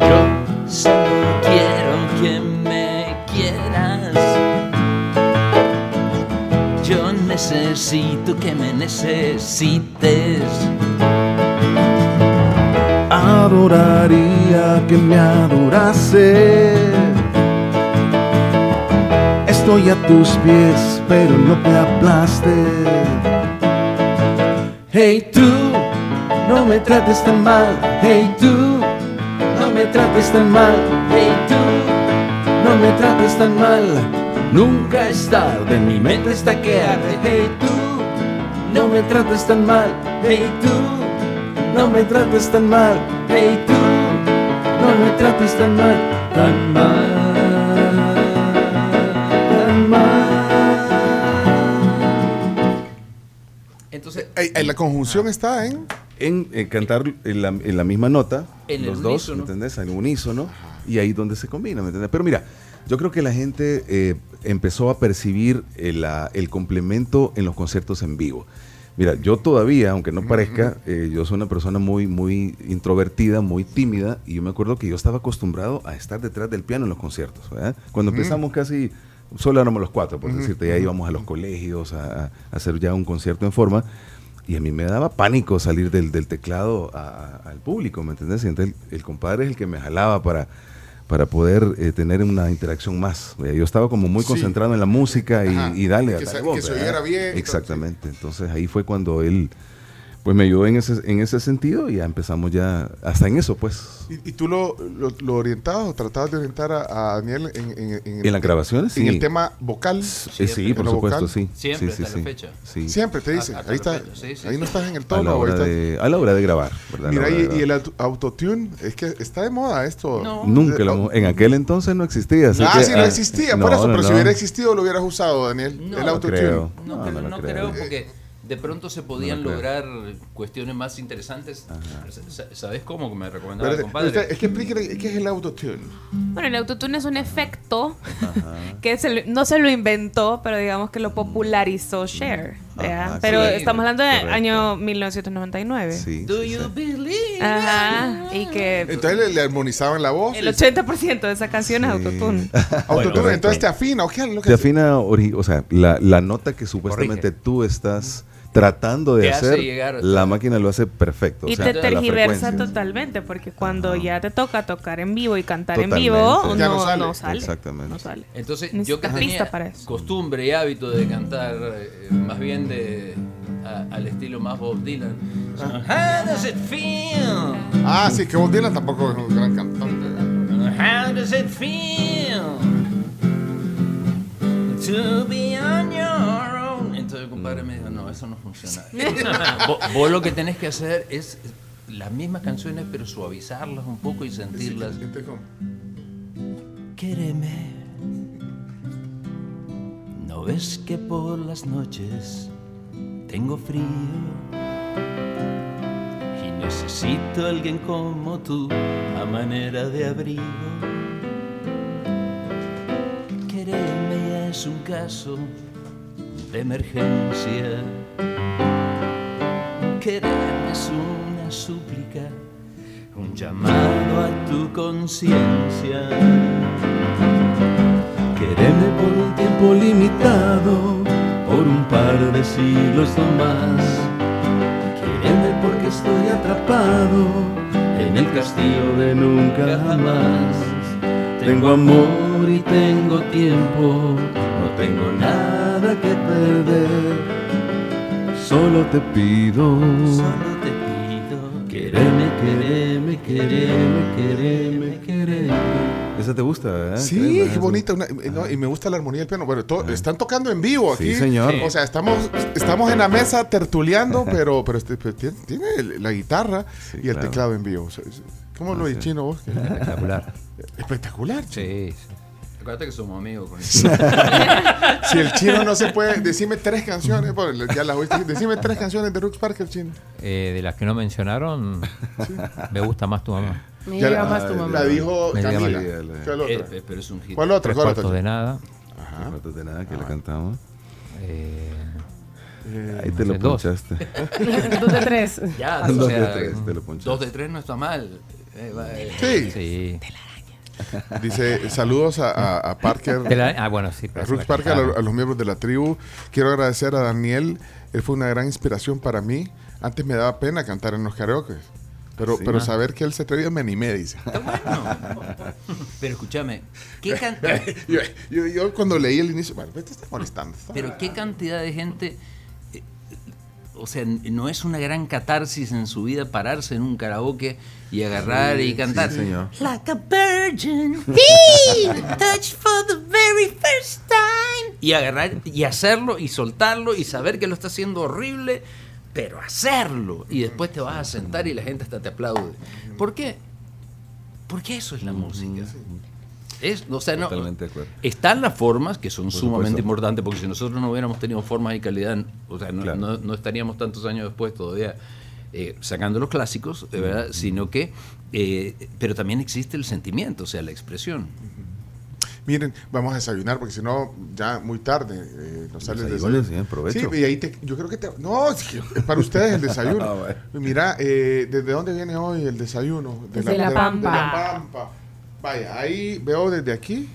S6: Yo solo quiero que me quieras necesito que me necesites
S4: Adoraría que me adorase. Estoy a tus pies, pero no te aplaste. Hey tú, no me trates tan mal. Hey tú, no me trates tan mal. Hey tú, no me trates tan mal. Nunca es tarde, mi mente está que arde. Hey tú, no me trates tan mal. Hey tú. No me trates tan mal, hey tú, no me trates tan mal, tan mal, tan mal.
S6: Entonces,
S3: la conjunción está en.
S4: En, eh, cantar en la, en la misma nota,
S6: En
S4: los dos,
S6: unísono.
S4: ¿me entendés? En unísono, y ahí donde se combina, ¿me entendés? Pero mira, Yo creo que la gente eh, empezó a percibir el, la- el complemento en los conciertos en vivo. Mira, yo todavía, aunque no parezca, eh, yo soy una persona muy, muy introvertida, muy tímida, y yo me acuerdo que yo estaba acostumbrado a estar detrás del piano en los conciertos. ¿verdad? Cuando empezamos casi, solo éramos los cuatro, por decirte, ya íbamos a los colegios a, a hacer ya un concierto en forma, y a mí me daba pánico salir del, del teclado a- a- al público, ¿me entendés? Y entonces el, el compadre es el que me jalaba para, para poder eh, tener una interacción más. Eh, Yo estaba como muy
S3: Sí.
S4: concentrado en la música y, dale.
S3: Que
S4: voz,
S3: que se oyera bien
S4: Exactamente. Entonces ahí fue cuando él pues me ayudó en ese, en ese sentido y ya empezamos ya, hasta en eso pues.
S3: ¿Y, y tú lo, lo, lo orientabas o tratabas de orientar a, a Daniel en, en, en-
S4: ¿En las grabaciones?
S3: En
S4: Sí.
S3: el tema vocal.
S4: Eh, sí, por supuesto,
S3: vocal.
S4: sí.
S6: Siempre,
S4: sí, sí,
S6: hasta la fecha.
S4: Sí.
S3: Siempre te dice.
S6: Hasta
S3: Ahí
S6: la
S3: está.
S6: fecha, sí, sí.
S3: Ahí no estás en el
S4: A
S3: tono.
S4: la,
S3: o ahí
S4: hora de, a la hora de grabar, ¿verdad? A la
S3: Mira, y,
S4: grabar.
S3: y el auto- autotune, es que está de moda esto.
S6: No.
S4: Nunca lo hemos- en aquel entonces no existía. así
S3: ah,
S4: que,
S3: sí, no existía, por
S4: no,
S3: eso,
S4: no,
S3: pero si hubiera existido lo hubieras usado, Daniel.
S6: No,
S3: el autotune.
S6: No,
S4: No,
S6: creo,
S4: no creo
S6: porque de pronto se podían lograr cuestiones más interesantes. Sa- ¿Sabes cómo? Me recomendaba el compadre.
S3: es que explíquele qué es el autotune.
S1: Bueno, el autotune es un efecto que se no se lo inventó, pero digamos que lo popularizó Cher. pero
S6: sí,
S1: estamos hablando del
S4: correcto.
S1: año 1999.
S4: Sí,
S6: Do
S4: sí,
S6: you believe?
S1: Ajá. Y que
S3: Entonces le, le armonizaban la voz.
S1: el
S3: y-
S1: 80% de esa canción es autotune. [laughs]
S3: autotune,
S4: Bueno,
S3: entonces te afina. ¿o qué es lo que
S4: Te afina, o sea, la, la nota que supuestamente
S9: Corrige.
S4: tú estás tratando de hacer,
S6: llegar-
S4: la máquina lo hace perfecto. o
S1: Y
S4: sea,
S1: te tergiversa totalmente, porque cuando ya te toca tocar en vivo y cantar en
S4: Totalmente.
S1: vivo,
S3: Ya
S1: no,
S3: no sale.
S1: no sale.
S4: Exactamente.
S1: No sale.
S6: Entonces, yo que tenía
S1: para eso.
S6: costumbre y hábito de cantar eh, más bien de a- al estilo más Bob Dylan. How does it feel?
S3: Ah, sí, que Bob Dylan tampoco es un gran cantante.
S6: How does it feel to be on your? Entonces el compadre me dijo, no, eso no funciona. [laughs] vos, vos lo que tenés que hacer es las mismas canciones, pero suavizarlas un poco y sentirlas.
S3: Siente como-
S6: Quéreme. ¿No ves que por las noches tengo frío? Y necesito a alguien como tú a manera de abrigo. Quererme es un caso de emergencia. Quererme es una súplica, un llamado a tu conciencia. Quererme por un tiempo limitado, por un par de siglos o más. Quererme porque estoy atrapado en el castillo de nunca jamás. Tengo amor y tengo tiempo, no tengo nada que perder.
S4: Solo te pido.
S6: Solo te pido, quereme, quereme, quereme, quereme, quereme.
S4: Esa te gusta, ¿verdad?
S3: Sí,
S4: Creo,
S3: qué bonita. una- eh, no, y me gusta la armonía del piano. Bueno, to- están tocando en vivo aquí.
S4: Sí, señor.
S3: O sea, estamos, estamos en la mesa tertuleando, [laughs] pero, pero, este, pero tiene, tiene la guitarra
S4: Sí,
S3: y el
S4: claro.
S3: teclado en vivo. O sea, es- ¿Cómo lo
S4: Ah,
S3: de
S4: sí.
S3: chino vos? [laughs]
S9: Espectacular.
S3: Espectacular.
S9: Sí, sí.
S6: Acuérdate que somos amigos con
S3: Si el chino no se puede, decime tres canciones, ya las oíste, decime tres canciones de Rooks Parker, chino.
S9: Eh, de las que no mencionaron, me gusta más tu mamá.
S7: Me
S3: Ya la-
S7: más tu mamá.
S3: La dijo Camila. ¿Cuál otra?
S6: Eh, pero es un hit.
S3: ¿Cuál otra?
S9: Tres
S3: ¿Cuál
S9: cuartos
S3: otra?
S9: de nada.
S3: Ajá.
S4: De nada que
S3: Ah.
S4: la cantamos.
S9: Eh,
S4: Ahí te lo
S9: dos.
S4: ponchaste. [laughs]
S7: Dos de tres.
S6: Ya, [laughs]
S4: Dos
S6: o
S4: de
S6: sea,
S4: tres, te lo ponchaste.
S6: dos de tres no está mal. Eh, va, eh.
S3: Sí.
S9: sí.
S3: Dice, saludos a, a- a Parker.
S9: La- ah, bueno, sí.
S3: a Parker, a,
S9: cantaron.
S3: lo- a los miembros de la tribu. Quiero agradecer a Daniel. Él fue una gran inspiración para mí. Antes me daba pena cantar en los karaoke. Pero,
S4: Sí.
S3: pero saber que él se atrevía me animé, dice.
S6: Está bueno. Pero escúchame, ¿qué cantidad, [laughs]
S3: yo, yo- yo cuando leí el inicio, bueno, te está molestando. está-
S6: pero qué cantidad de gente, o sea, no es una gran catarsis en su vida pararse en un karaoke y agarrar y cantar.
S4: Sí, señor.
S6: Like a virgin, [laughs] he touched for the very first time. Y agarrar y hacerlo y soltarlo y saber que lo está haciendo horrible, pero hacerlo. Y después te vas a sentar y la gente hasta te aplaude. ¿Por qué? Porque eso es la música. Es, o sea, no,
S4: Totalmente de acuerdo.
S6: están las formas que son
S4: Por
S6: sumamente
S4: supuesto.
S6: importantes, porque si nosotros no hubiéramos tenido formas y calidad, o sea, no,
S4: Claro.
S6: no- no estaríamos tantos años después todavía eh, sacando los clásicos, eh, ¿verdad? Sino que, eh, pero también existe el sentimiento, o sea, la expresión.
S3: Miren, vamos a desayunar porque si no, ya muy tarde eh, nos sale el desayuno.
S4: sí, provecho.
S3: Sí, y ahí te, yo creo que te. No, es para ustedes el desayuno. [laughs]
S4: Ah.
S3: Mira, eh, ¿desde dónde viene hoy el desayuno?
S7: Desde La
S3: de
S7: Pampa.
S3: de La Pampa. Vaya, ahí veo desde aquí.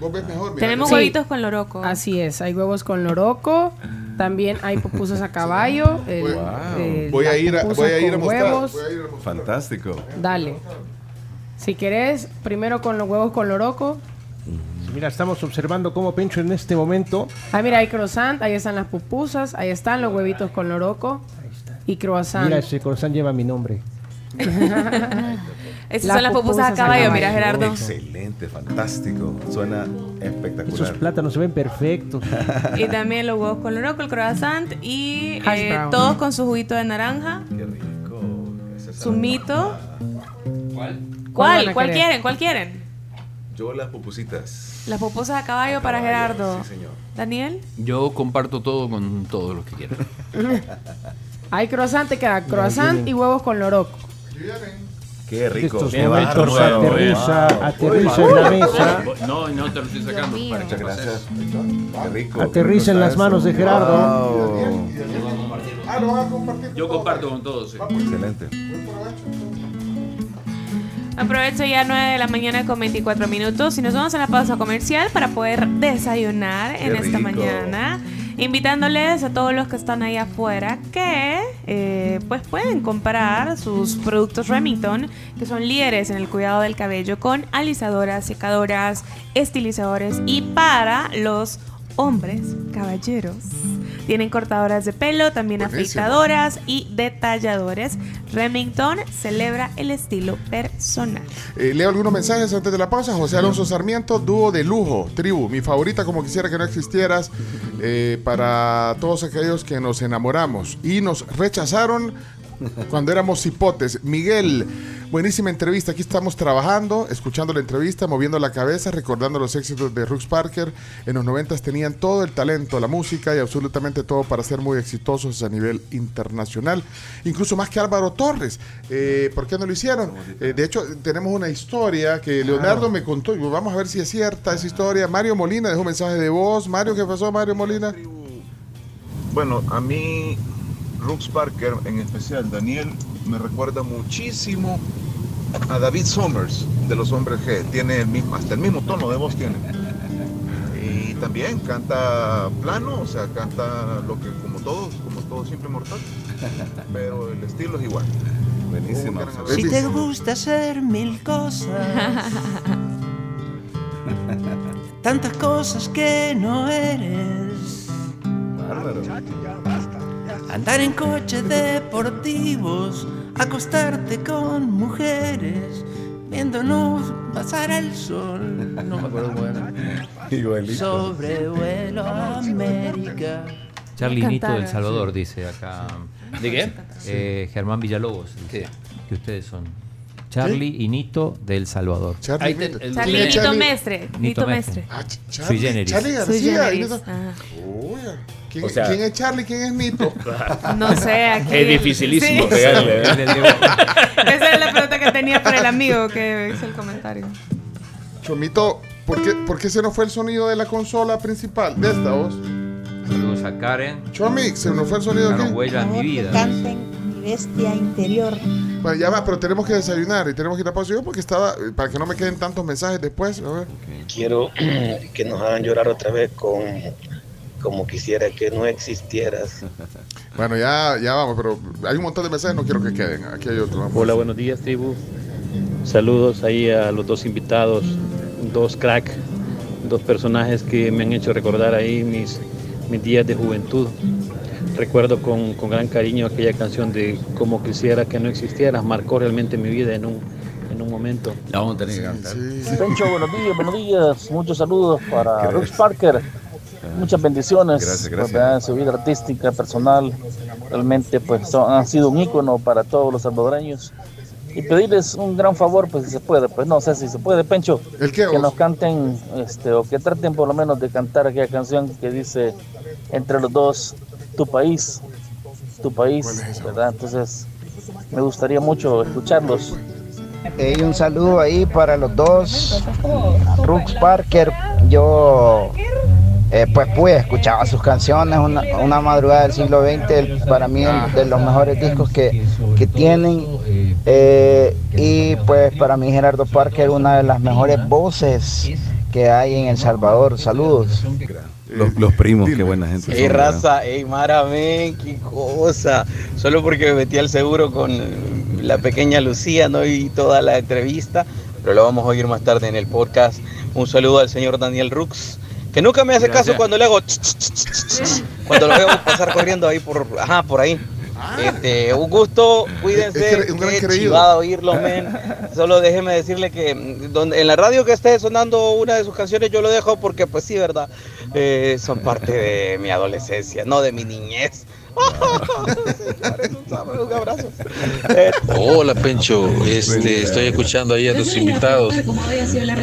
S3: Vos ves mejor. mira,
S1: Tenemos
S7: Sí.
S1: huevitos con loroco.
S7: Así es, hay huevos con loroco, también hay pupusas a caballo. el-
S3: Voy-
S7: el-
S3: Voy a ir a,
S7: pupusas
S3: voy a, ir a mostrar.
S7: huevos.
S3: Voy a ir a mostrar.
S4: Fantástico.
S7: Dale. Si querés, primero con los huevos con loroco.
S5: Mira, estamos observando cómo Pencho en este momento.
S7: Ah, mira, hay croissant, ahí están las pupusas, ahí están los huevitos con loroco y croissant.
S5: Mira, ese croissant lleva mi nombre. [laughs]
S1: Esas
S7: Las
S1: son las pupusas a caballo, mira. Gerardo.
S4: Excelente, fantástico. Suena
S5: Esos
S4: espectacular.
S5: plátanos se ven perfectos. [laughs]
S1: Y también los huevos con loroco, el croissant y eh, todos con su juguito de naranja,
S4: Qué rico.
S1: Su mito.
S7: ¿Cuál
S1: ¿Cuál? ¿Cuál quieren? ¿Cuál quieren?
S4: Yo las pupusitas.
S1: Las pupusas a caballo
S4: A
S1: para Gerardo.
S4: sí, señor.
S1: Daniel.
S6: Yo comparto todo con todos los que quieran. [laughs]
S7: Hay croissant, te queda croissant y huevos con loroco.
S4: Qué rico.
S5: Estos
S4: Qué
S5: momentos
S4: bárbaro.
S5: aterriza,
S4: Wow.
S5: aterriza en la mesa.
S6: No, no te lo estoy sacando. para que
S4: gracias. Qué rico.
S5: Aterriza en las manos de Gerardo.
S4: Wow.
S3: Ah, lo van a compartir.
S6: Yo comparto con todos. sí.
S4: Excelente.
S1: Aprovecho ya 9 de la mañana con 24 minutos y nos vamos a la pausa comercial para poder desayunar en esta
S4: rico.
S1: mañana. Invitándoles a todos los que están ahí afuera que eh, pues pueden comprar sus productos Remington, que son líderes en el cuidado del cabello con alisadoras, secadoras, estilizadores y para los hombres, caballeros. Tienen cortadoras de pelo, también
S3: Buenísimo.
S1: afeitadoras y detalladores. Remington celebra el estilo personal.
S3: Eh, leo algunos mensajes antes de la pausa. José Alonso Sarmiento, dúo de lujo, tribu. Mi favorita, como quisiera que no existieras, eh, para todos aquellos que nos enamoramos y nos rechazaron [laughs] cuando éramos cipotes. Miguel, buenísima entrevista. Aquí estamos trabajando, escuchando la entrevista, moviendo la cabeza, recordando los éxitos de Rux Parker. En los 90 tenían todo el talento, la música y absolutamente todo para ser muy exitosos a nivel internacional. Incluso más que Álvaro Torres. Eh, ¿Por qué no lo hicieron? Eh, de hecho, tenemos una historia que Leonardo me contó. y Vamos a ver si es cierta esa historia. Mario Molina dejó un mensaje de voz. Mario, ¿qué pasó, Mario Molina?
S10: Bueno, a mí Rux Parker, en especial Daniel, me recuerda muchísimo a David Summers de los Hombres G. Tiene el mismo, hasta el mismo tono de voz tiene. Y también canta plano, o sea, canta lo que como todos, como todo simple mortal. Pero el estilo es igual.
S4: Buenísimo.
S3: Si te
S11: gusta hacer mil cosas, [laughs] tantas cosas que no eres.
S4: Bárbaro.
S11: Andar en coches deportivos, acostarte con mujeres, viéndonos pasar el sol. No me acuerdo cómo era.
S4: Igualito.
S11: Sobrevuelo América.
S9: Charlie
S1: Cantar,
S9: Nito del
S1: sí.
S9: Salvador dice acá.
S6: ¿De qué?
S9: eh, Germán Villalobos dice
S6: ¿Qué?
S9: que ustedes son Charlie y Nito del Salvador.
S3: Charlie,
S6: Ahí te- el-
S1: Charlie
S3: ¿Quién es
S1: Nito
S3: Charlie?
S1: Mestre.
S9: Nito
S1: Nito
S9: Mestre.
S1: Mestre.
S3: Ah, Ch- Charlie,
S9: Sui generis.
S3: Charlie
S1: Sui
S3: García.
S1: generis.
S3: Uy, ¿quién,
S6: O sea-
S3: quién es Charlie? ¿Quién es Nito? [laughs]
S1: No sé, aquí.
S6: Es dificilísimo
S1: Sí.
S6: pegarle. ¿eh? [laughs]
S1: Esa es la pregunta que tenía para el amigo que hizo el comentario.
S3: Chomito, ¿por qué, ¿por qué se nos fue el sonido de la consola principal? De esta voz.
S9: Saludos a Karen.
S3: Chomi, se nos fue el sonido
S9: Dejaron
S3: aquí.
S9: huella en mi vida.
S12: canten bestia interior.
S3: Bueno, ya va, pero tenemos que desayunar y tenemos que ir a pausa. Yo porque estaba, para que no me queden tantos mensajes después. A ver.
S13: Quiero [clears throat] que nos hagan llorar otra vez con como quisiera que no existieras. [laughs]
S3: Bueno, ya, ya vamos, pero hay un montón de mensajes, no quiero que queden. Aquí hay otro. vamos.
S14: Hola, buenos días, tribu. Saludos ahí a los dos invitados, dos crack, dos personajes que me han hecho recordar ahí mis, mis días de juventud. Recuerdo con, con gran cariño aquella canción de Como quisiera que no existieras, marcó realmente mi vida en un, en un momento.
S6: La vamos a tener que cantar.
S13: Pencho, buenos días, buenos días. Muchos saludos para. Rux Parker. Muchas bendiciones
S4: Gracias, gracias.
S13: en su vida artística, personal. Realmente pues son- han sido un ícono para todos los salvadoreños. Y pedirles un gran favor, pues si se puede, pues no sé si se puede, Pencho,
S3: ¿El qué?
S13: que nos canten, este, o que traten por lo menos de cantar aquella canción que dice entre los dos, tu país, tu país. ¿verdad? Entonces, me gustaría mucho escucharlos.
S15: eh, y un saludo ahí para los dos. Rux Parker, yo eh, pues pues escuchaba sus canciones, una, una madrugada del siglo XX, el- para mí el- de los mejores discos que, que tienen. Eh, y pues para mí Gerardo Parker, una de las mejores voces que hay en El Salvador. Saludos.
S4: Los, los primos, qué buena gente.
S16: Ey,
S4: son, ¿verdad?
S16: raza, ey, Mara, men, qué cosa. Solo porque me metí al seguro con la pequeña Lucía, no y toda la entrevista, pero lo vamos a oír más tarde en el podcast. Un saludo al señor Daniel Rux, que nunca me hace
S6: Gracias.
S16: caso cuando le hago ch, ch, ch, ch, ch, cuando lo veo pasar corriendo ahí por, ajá, por ahí. Este, un gusto, cuídense,
S3: Es que- un gran
S16: qué chivada oírlo, men. Solo déjeme decirle que mm, donde, en la radio que esté sonando una de sus canciones yo lo dejo porque pues sí, ¿verdad? Eh, son parte de mi adolescencia, no de mi niñez. Un abrazo.
S17: Hola Pencho, este, estoy escuchando ahí a tus invitados.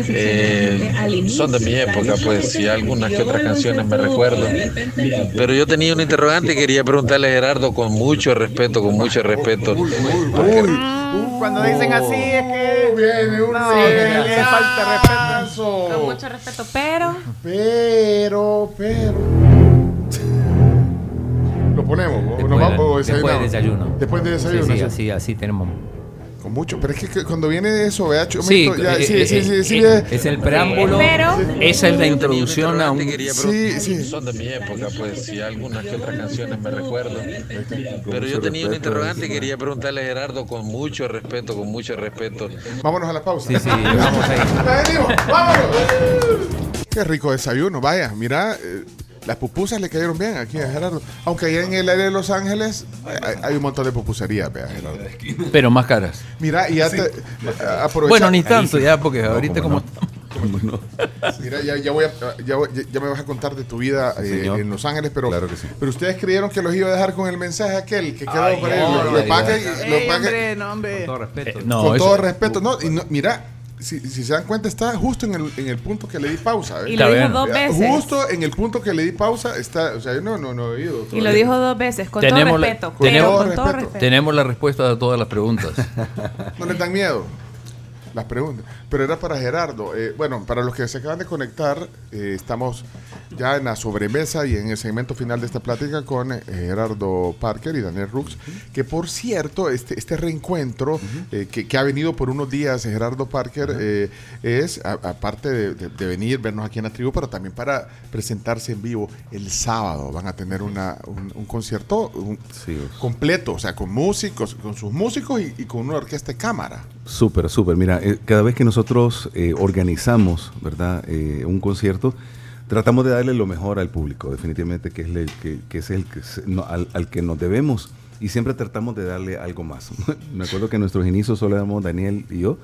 S17: Eh, son de mi época, pues, y algunas que otras canciones me recuerdo. Pero yo tenía un interrogante y quería preguntarle a Gerardo con mucho respeto, con mucho respeto.
S18: Cuando dicen así es que.
S3: Viene un
S18: No, que le falta respeto.
S1: Con mucho respeto, pero.
S3: Pero, pero. Lo ponemos, o
S9: Después,
S3: nos vamos, o
S9: después del desayuno.
S3: Después del desayuno.
S9: Sí, sí,
S3: sí.
S9: así, así tenemos.
S3: Con mucho, pero es que cuando viene eso, vea,
S9: Sí,
S3: ya,
S9: eh,
S3: sí,
S9: eh,
S3: sí, sí,
S9: eh,
S3: sí,
S9: eh,
S3: eh.
S9: es el preámbulo.
S1: Pero-
S6: Esa es la introducción a un...
S3: Sí, sí.
S17: Son de mi época, pues, y algunas que otras canciones me recuerdo. Pero yo tenía un interrogante y quería preguntarle a Gerardo con mucho respeto, con mucho respeto.
S3: Vámonos a la pausa.
S9: Sí, sí, [laughs] vamos ahí.
S3: Vámonos. Qué rico desayuno, vaya, mira, eh, las pupusas le cayeron bien aquí a Gerardo. Aunque allá en el área de Los Ángeles hay, hay- hay un montón de pupuserías, vea, Gerardo.
S6: Pero más caras.
S3: Mira, y ya te aprovecha.
S6: Bueno, ni tanto ya, porque ahorita como...
S3: Mira, ya, ya voy a, ya, voy- ya- ya me vas a contar de tu vida
S4: Sí,
S3: eh,
S4: señor.
S3: en Los Ángeles, pero,
S4: Claro que sí.
S3: pero ustedes creyeron que los iba a dejar con el mensaje aquel que quedó
S6: Ay,
S3: para
S6: no,
S3: él. Lo,
S6: no,
S3: lo paga y-
S6: no,
S3: lo
S18: Ey,
S3: paga-
S18: hombre, no, hombre.
S9: Todo respeto.
S6: Eh, no,
S3: con todo respeto. No, y no, mira, si, si se dan cuenta, está justo en el, en el punto que le di pausa. ¿eh?
S1: Y lo dijo dos veces.
S3: Justo en el punto que le di pausa está, o sea, yo no, no, no he oído.
S1: Y lo dijo dos veces, con
S6: Tenemos
S1: todo
S6: la-
S1: respeto.
S6: tenemos-
S1: pero con todo
S3: respeto.
S1: respeto.
S6: Tenemos la respuesta a todas las preguntas. [laughs]
S3: No les dan miedo las preguntas. Pero era para Gerardo. Eh, bueno, para los que se acaban de conectar, eh, estamos ya en la sobremesa y en el segmento final de esta plática con eh, Gerardo Parker y Daniel Rux, que por cierto, este, este reencuentro que, que ha venido por unos días Gerardo Parker es, aparte de, de- de venir, vernos aquí en la tribu, pero también para presentarse en vivo el sábado. Van a tener una, un, un concierto un-
S4: Sí,
S3: completo, o sea, con músicos, con sus músicos y, y con una orquesta de cámara.
S4: Súper, súper. Mira, cada vez que nosotros eh, organizamos, ¿verdad? Eh, un concierto, tratamos de darle lo mejor al público, definitivamente, que es el que, que es el que se- no, al, al que nos debemos. Y siempre tratamos de darle algo más. [laughs] Me acuerdo que en nuestros inicios solo éramos Daniel y yo.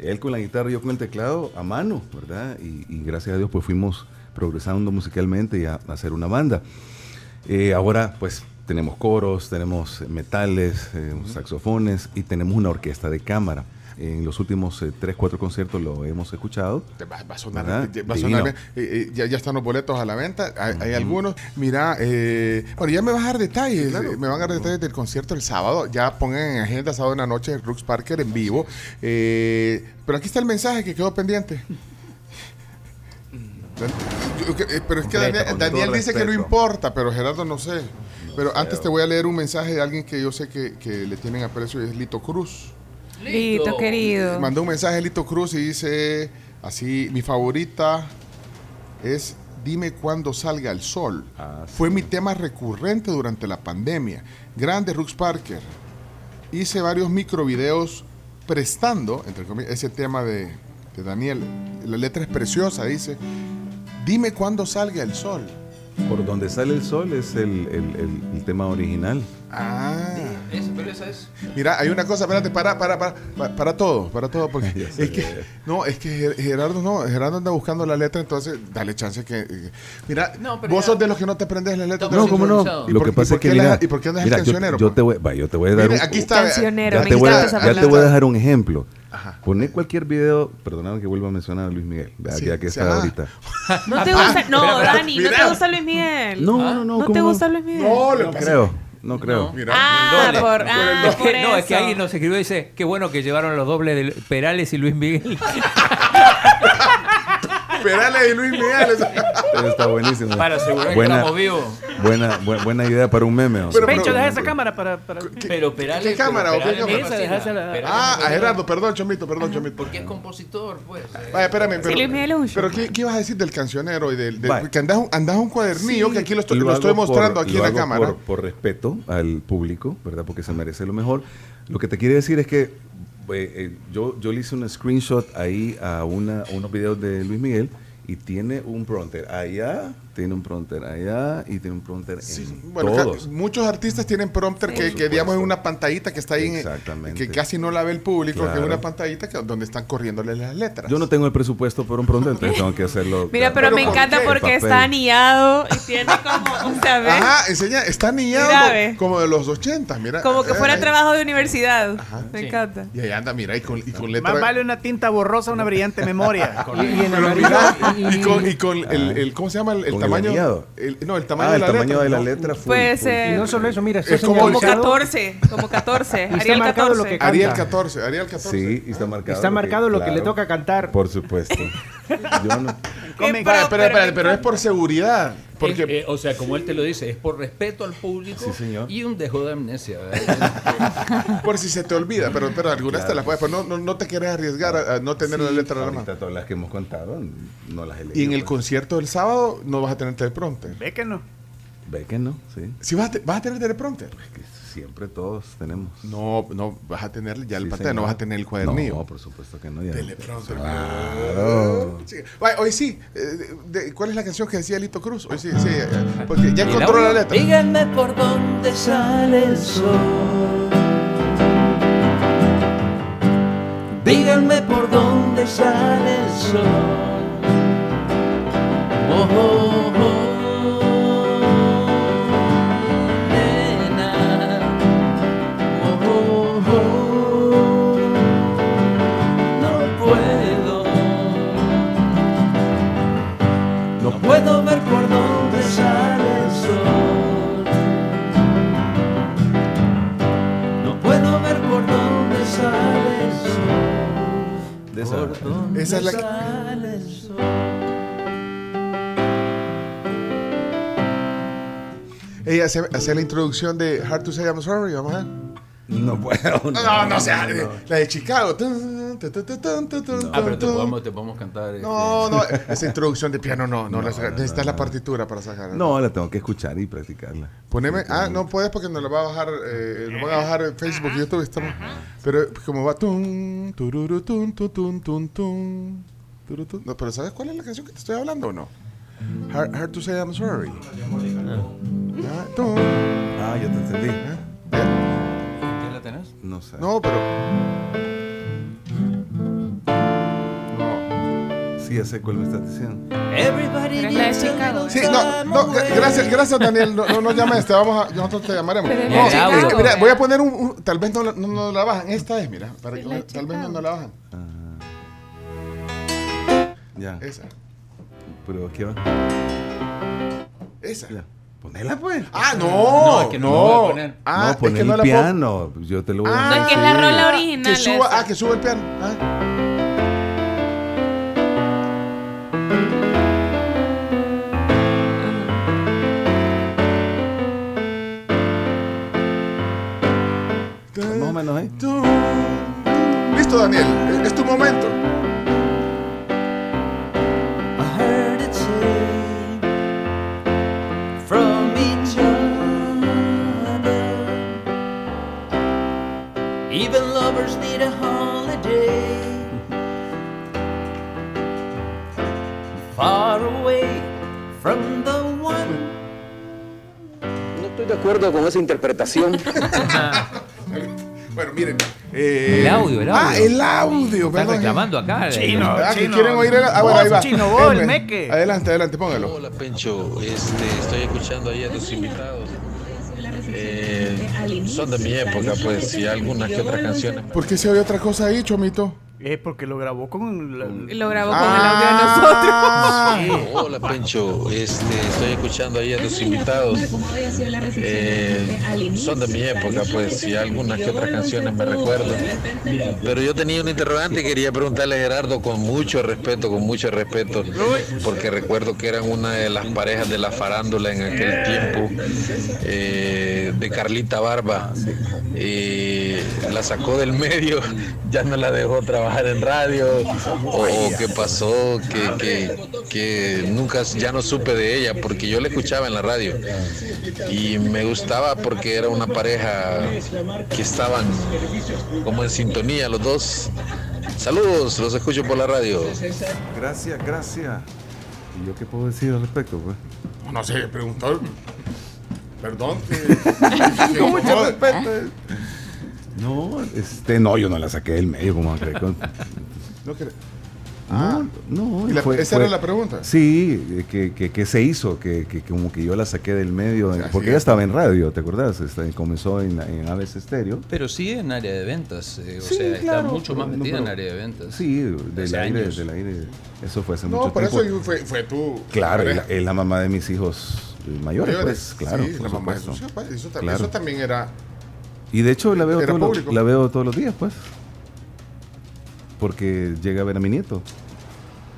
S4: Él con la guitarra, yo con el teclado a mano, ¿verdad? Y, y gracias a Dios pues fuimos progresando musicalmente y a, a hacer una banda. Eh, ahora pues tenemos coros, tenemos metales, eh, saxofones y tenemos una orquesta de cámara. En los últimos eh, tres, cuatro conciertos lo hemos escuchado.
S3: Va, va a sonar, va a sonar bien. Eh, eh, ya, ya están los boletos a la venta. Hay, hay algunos. Mira, eh, bueno, ya me vas a dar detalles. eh, me van a dar detalles del concierto el sábado. Ya pongan en agenda sábado en la noche Rux Parker en vivo. Eh, pero aquí está el mensaje que quedó pendiente. Pero es que
S4: Completo,
S3: Daniel, dice que no importa, pero Gerardo no sé. Pero antes te voy a leer un mensaje de alguien que yo sé que, que le tienen aprecio y es Lito Cruz.
S1: Lito, querido.
S3: Mandó un mensaje a Lito Cruz y dice así, mi favorita es Dime cuándo salga el sol. Fue mi tema recurrente durante la pandemia. Grande Rux Parker. Hice varios microvideos prestando, entre comillas, ese tema de, de Daniel. La letra es preciosa, dice, dime cuándo salga el sol.
S4: Por donde sale el sol es el, el- el- el tema original.
S3: Ah.
S6: pero esa es...
S3: Mira, hay una cosa, espérate, para, para, para, para, para todo, para todo, porque [laughs] es que, no, es que Ger- Gerardo no, Gerardo anda buscando la letra, entonces dale chance que, eh, mira,
S6: No,
S3: vos
S6: ya-
S3: sos de los que no te aprendes la letra.
S4: No, ¿cómo no?
S3: ¿Y
S4: Lo
S3: por-
S4: que pasa es que mira,
S3: ¿Y por qué andas el
S4: mira, yo,
S3: cancionero?
S4: yo te voy, va, yo te voy a dar un,
S3: aquí está,
S1: Cancionero,
S4: ya
S1: me
S4: te voy a,
S1: encanta esa
S4: ya te voy a
S1: palabra.
S4: dar un ejemplo.
S3: Ajá.
S4: Poné cualquier video, perdóname que vuelva a mencionar a Luis Miguel, vea,
S3: Sí,
S4: ya que está
S3: ajá.
S4: ahorita. [laughs]
S1: No te gusta, no, Dani, no te gusta Luis Miguel.
S4: No, no, no,
S1: No
S4: ¿cómo
S1: te
S4: no?
S1: gusta Luis Miguel.
S3: No,
S4: No creo. No creo.
S3: Mira.
S1: Ah,
S9: doble.
S1: por, ah,
S9: Es que-
S1: por
S9: no, es que
S1: eso.
S9: alguien nos escribió y dice, qué bueno que llevaron los dobles de Perales y Luis Miguel. [laughs]
S3: Perales y Luis Miguel.
S4: Eso está buenísimo.
S9: Para asegurar que
S4: buena,
S9: estamos vivos.
S4: Buena, bu- buena idea para un meme. o sea.
S18: Pencho, deja esa cámara para. para...
S19: Pero Perales.
S3: ¿Qué cámara o qué.
S18: Esa,
S3: Ah,
S19: me
S3: a Gerardo, perdón, Chomito, perdón, Chomito.
S19: Porque es compositor, pues.
S3: Vaya, espérame, pero, pero ¿qué, qué ibas a decir del cancionero y del, del- que andas un, andas un cuadernillo que aquí lo estoy, lo estoy mostrando
S4: por-
S3: aquí
S4: lo
S3: en la cámara.
S4: Por, por respeto al público, ¿verdad? Porque se merece lo mejor. Lo que te quiere decir es que eh, yo, yo le hice un screenshot ahí a una, unos videos de Luis Miguel y tiene un prompter allá, tiene un prompter allá y tiene un prompter en
S3: Bueno,
S4: todos.
S3: muchos artistas tienen prompter que, que digamos es una pantallita que está ahí en- que casi no la ve el público, que es
S4: Claro.
S3: una pantallita que, donde están corriéndole las letras.
S4: Yo no tengo el presupuesto por un prompter, entonces tengo que [laughs] hacerlo.
S1: Mira, pero,
S3: ¿Pero
S1: me
S3: por
S1: encanta
S3: qué?
S1: porque está anillado y tiene como, ¿sabes?
S3: Ajá, enseña, está anillado
S1: Mira,
S3: como- de los 80, mira.
S1: Como que fuera
S3: Eh,
S1: trabajo de universidad. Me
S19: Sí.
S1: encanta.
S3: Y ahí anda, mira, y con, y con
S18: Más
S3: letra.
S18: vale una tinta borrosa a una brillante memoria. [laughs]
S5: Y, y en
S3: Pero
S5: amarillo.
S3: mira,
S5: y-
S3: y con, y con el, el- ¿cómo se llama? El tamaño. el- no, el tamaño
S4: Ah,
S3: de
S4: el
S3: la
S4: tamaño
S3: letra.
S4: de la
S3: ¿no?
S4: letra full.
S1: ser.
S5: y no solo eso, mira,
S3: Es como-
S1: Como
S5: señalizado-
S1: 14, como 14.
S5: está
S1: Ariel
S5: marcado
S1: 14.
S5: lo que canta.
S3: Ariel 14, Ariel 14.
S4: Sí, y está marcado.
S5: Está marcado lo que le
S4: claro,
S5: toca cantar.
S4: Por supuesto. [laughs] Yo no-
S18: Comen-
S3: Vaya, pero,
S1: pero-
S3: es por seguridad. Porque
S19: Es- eh, o sea, como él te lo dice, es por respeto al público
S4: Sí, señor.
S19: y un dejo de amnesia. [laughs]
S3: por si se te olvida, pero, pero algunas te las puedes, pero no, no, no te quieres arriesgar a, a no tener la letra en la mano.
S4: Todas las que hemos contado no las he leído.
S3: Y en el
S4: pues.
S3: concierto del sábado no vas a tener teleprompter.
S18: Ve que no.
S4: Ve que no, sí.
S3: Si vas a, te- vas a tener teleprompter.
S4: Que siempre todos tenemos.
S3: No, no vas a tener ya el
S4: Sí, señor.
S3: no vas a tener el cuadernillo.
S4: No, por supuesto que no. Ya.
S3: Teleprompter.
S4: Claro.
S3: Sí. Hoy sí. eh, ¿Cuál es la canción que decía Lito Cruz? Hoy sí, sí. eh, Porque ya
S19: ¿El
S3: encontró la letra.
S6: Díganme por dónde sale el sol. Díganme por dónde sale el sol. Oh, oh.
S4: Esa-
S3: es la-
S6: sol.
S3: Ella hace, hace la introducción de Hard to Say I'm Sorry, vamos a ver.
S4: No puedo.
S3: No, no, no, sea, la de Chicago.
S19: Ah, pero te podemos, te podemos cantar.
S3: No,
S19: este,
S3: no, esa introducción de piano no, no,
S4: No,
S3: la
S4: no,
S3: necesitas
S4: no,
S3: la
S4: no.
S3: partitura para sacarla.
S4: No, la tengo que escuchar y practicarla.
S3: Poneme,
S4: Sí,
S3: ah, no puedes porque nos lo va a bajar, eh, lo van a bajar en Facebook y YouTube, estamos. Pero como va tun, tururu, tun, tun, tun, tun, tun, turu, tun. No, pero ¿sabes cuál es la canción que te estoy hablando o no? Hard, Hard to say I'm sorry. Ya, tun.
S4: Ah, ya te entendí.
S3: ¿Eh?
S4: No sé.
S3: No, pero. No.
S4: Sí, ya sé cuál me estás diciendo.
S6: Everybody
S1: es la de Chicago,
S3: Sí, no, gracias, gracias Daniel, no, no nos llames, te vamos a, nosotros te llamaremos.
S1: Pero
S3: No, es que, mira, voy a poner un, un- tal vez no, la- no, no la bajan, esta es, mira, para que- tal vez no, no la bajan,
S4: Ya.
S3: esa,
S4: Pero aquí va.
S3: esa.
S4: Ya. Ponela pues.
S3: Ah, no,
S19: No, es que no lo voy a poner.
S3: Ah,
S4: no,
S3: es que
S4: el
S3: no la puedo-
S4: piano. Yo te lo voy a
S3: Ah,
S1: que es la rola original.
S3: Que suba,
S1: esa.
S3: ah, que suba el piano. Ah.
S4: Más o menos ahí.
S3: Listo, Daniel, es tu momento.
S6: Need a holiday. Far away from the one.
S20: No estoy de acuerdo con esa interpretación. [laughs]
S3: Bueno, miren. eh,
S9: El audio, el
S3: Ah,
S9: audio.
S3: el audio,
S9: Están
S3: perdón.
S9: reclamando acá.
S18: Chino.
S3: Ah, que
S18: Chino.
S3: quieren oír el... Ah, bueno, ahí va.
S18: Chino, vos, el
S3: Eh,
S18: meque.
S3: Adelante, adelante, póngalo.
S17: Hola Pencho, este, estoy escuchando ahí a tus invitados. Eh, son de mi época, pues, y algunas que otras canciones.
S3: ¿Por qué se oye otra cosa ahí, Chomito?
S5: Eh, porque lo grabó con... la-
S1: lo grabó con el audio de nosotros.
S5: Sí.
S17: Hola Pencho, este, estoy escuchando ahí a los invitados. Eh, son de mi época, pues, y algunas que otras canciones me recuerdo. Pero yo tenía un interrogante y quería preguntarle a Gerardo con mucho respeto, con mucho respeto, porque recuerdo que eran una de las parejas de la farándula en aquel tiempo, eh, de Carlita Barba. Eh, la sacó del medio, [laughs] ya no la dejó trabajar en radio, o, o qué pasó, que, que, que nunca, ya no supe de ella, porque yo la escuchaba en la radio y me gustaba porque era una pareja que estaban como en sintonía los dos. Saludos, los escucho por la radio.
S4: Gracias, gracias. ¿Y yo qué puedo decir al respecto? Pues?
S3: No sé, preguntó. Perdón. que- [laughs]
S4: Con mucho respeto. No, este, no, yo no la saqué del medio, como [laughs]
S3: No quiere-
S4: No, no.
S3: ¿Y la-
S4: fue-
S3: esa
S4: fue-
S3: era la pregunta?
S4: Sí, eh, que, que, que se hizo, que, que como que yo la saqué del medio,
S3: sea,
S4: porque ella estaba en radio, ¿te acuerdas? Este, comenzó en, en Aves Estéreo.
S6: Pero sí en área de ventas, eh, o
S4: Sí,
S6: sea,
S4: claro,
S6: está mucho más
S4: no,
S6: metida en
S4: pero-
S6: área de ventas.
S4: Sí, del aire, del aire. Eso fue hace
S3: No,
S4: mucho
S3: por
S4: tiempo.
S3: eso fue, fue tu.
S4: Claro, es la, la mamá de mis hijos eh, mayores,
S3: Mayores.
S4: pues, claro.
S3: Sí,
S4: por
S3: la mamá de sus hijos, eso, también,
S4: Claro.
S3: eso también era.
S4: Y de hecho la veo,
S3: Era
S4: todos los, la veo todos los días, pues. Porque llega a ver a mi nieto,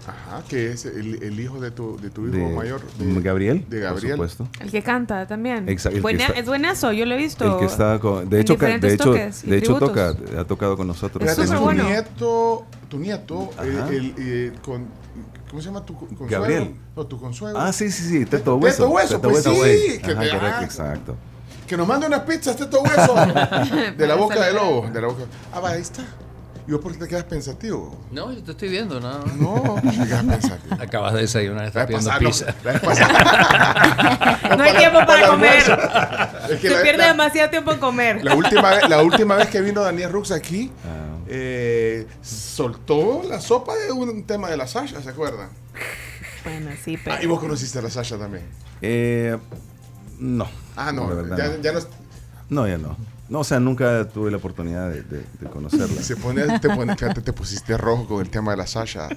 S3: Ajá, que es el, el hijo de tu, de tu hijo
S4: de
S3: mayor. de-
S4: Gabriel,
S3: De
S4: por
S3: Gabriel.
S4: supuesto.
S1: El que canta también.
S4: Exacto, el que
S1: Buena-
S4: está-
S1: es buenazo, yo lo he visto.
S4: El que está con, de
S1: en
S4: hecho, ca-
S1: diferentes
S4: de hecho,
S1: toques y
S4: de hecho toca,
S1: tributos.
S4: ha tocado con nosotros.
S1: Es
S3: Espérate,
S1: súper
S3: tu
S1: bueno.
S3: nieto, tu nieto, el,
S4: Ajá.
S3: el, eh, con, ¿cómo se llama tu co- consuegro?
S4: Gabriel.
S3: No, tu consuegro.
S4: Ah, sí, sí, sí, Teto
S3: Teto
S4: Hueso. Teto
S3: pues
S4: Hueso,
S3: sí,
S4: güey.
S3: que
S4: Ajá,
S3: te-
S4: correcto,
S3: ah.
S4: exacto.
S3: Que nos mande unas pizzas, Teto Hueso. [laughs] de la boca del lobo. De la boca. Ah, va, ahí está. ¿Y vos por qué te quedas pensativo?
S6: No, yo te estoy viendo, no.
S3: No, te quedas pensativo.
S6: Acabas de desayunar, estás
S3: vez
S6: pidiendo
S3: pasada, no,
S6: pizza. [laughs]
S1: No hay tiempo para comer.
S3: Es que
S1: Se
S3: la-
S1: pierde
S3: la-
S1: demasiado tiempo en comer.
S3: La última, vez, la última vez que vino Daniel Rux aquí,
S4: Ah.
S3: eh, soltó la sopa de un tema de la Sasha, ¿se acuerdan?
S1: Bueno, sí, pero.
S3: Ah, y vos conociste a la Sasha también.
S4: Eh, no.
S3: Ah, no,
S4: verdad
S3: ya,
S4: no.
S3: ya no.
S4: No, ya no. No, o sea, nunca tuve la oportunidad de, de- de conocerla.
S3: Se pone, te, pone- fíjate, te pusiste rojo con el tema de la Sasha.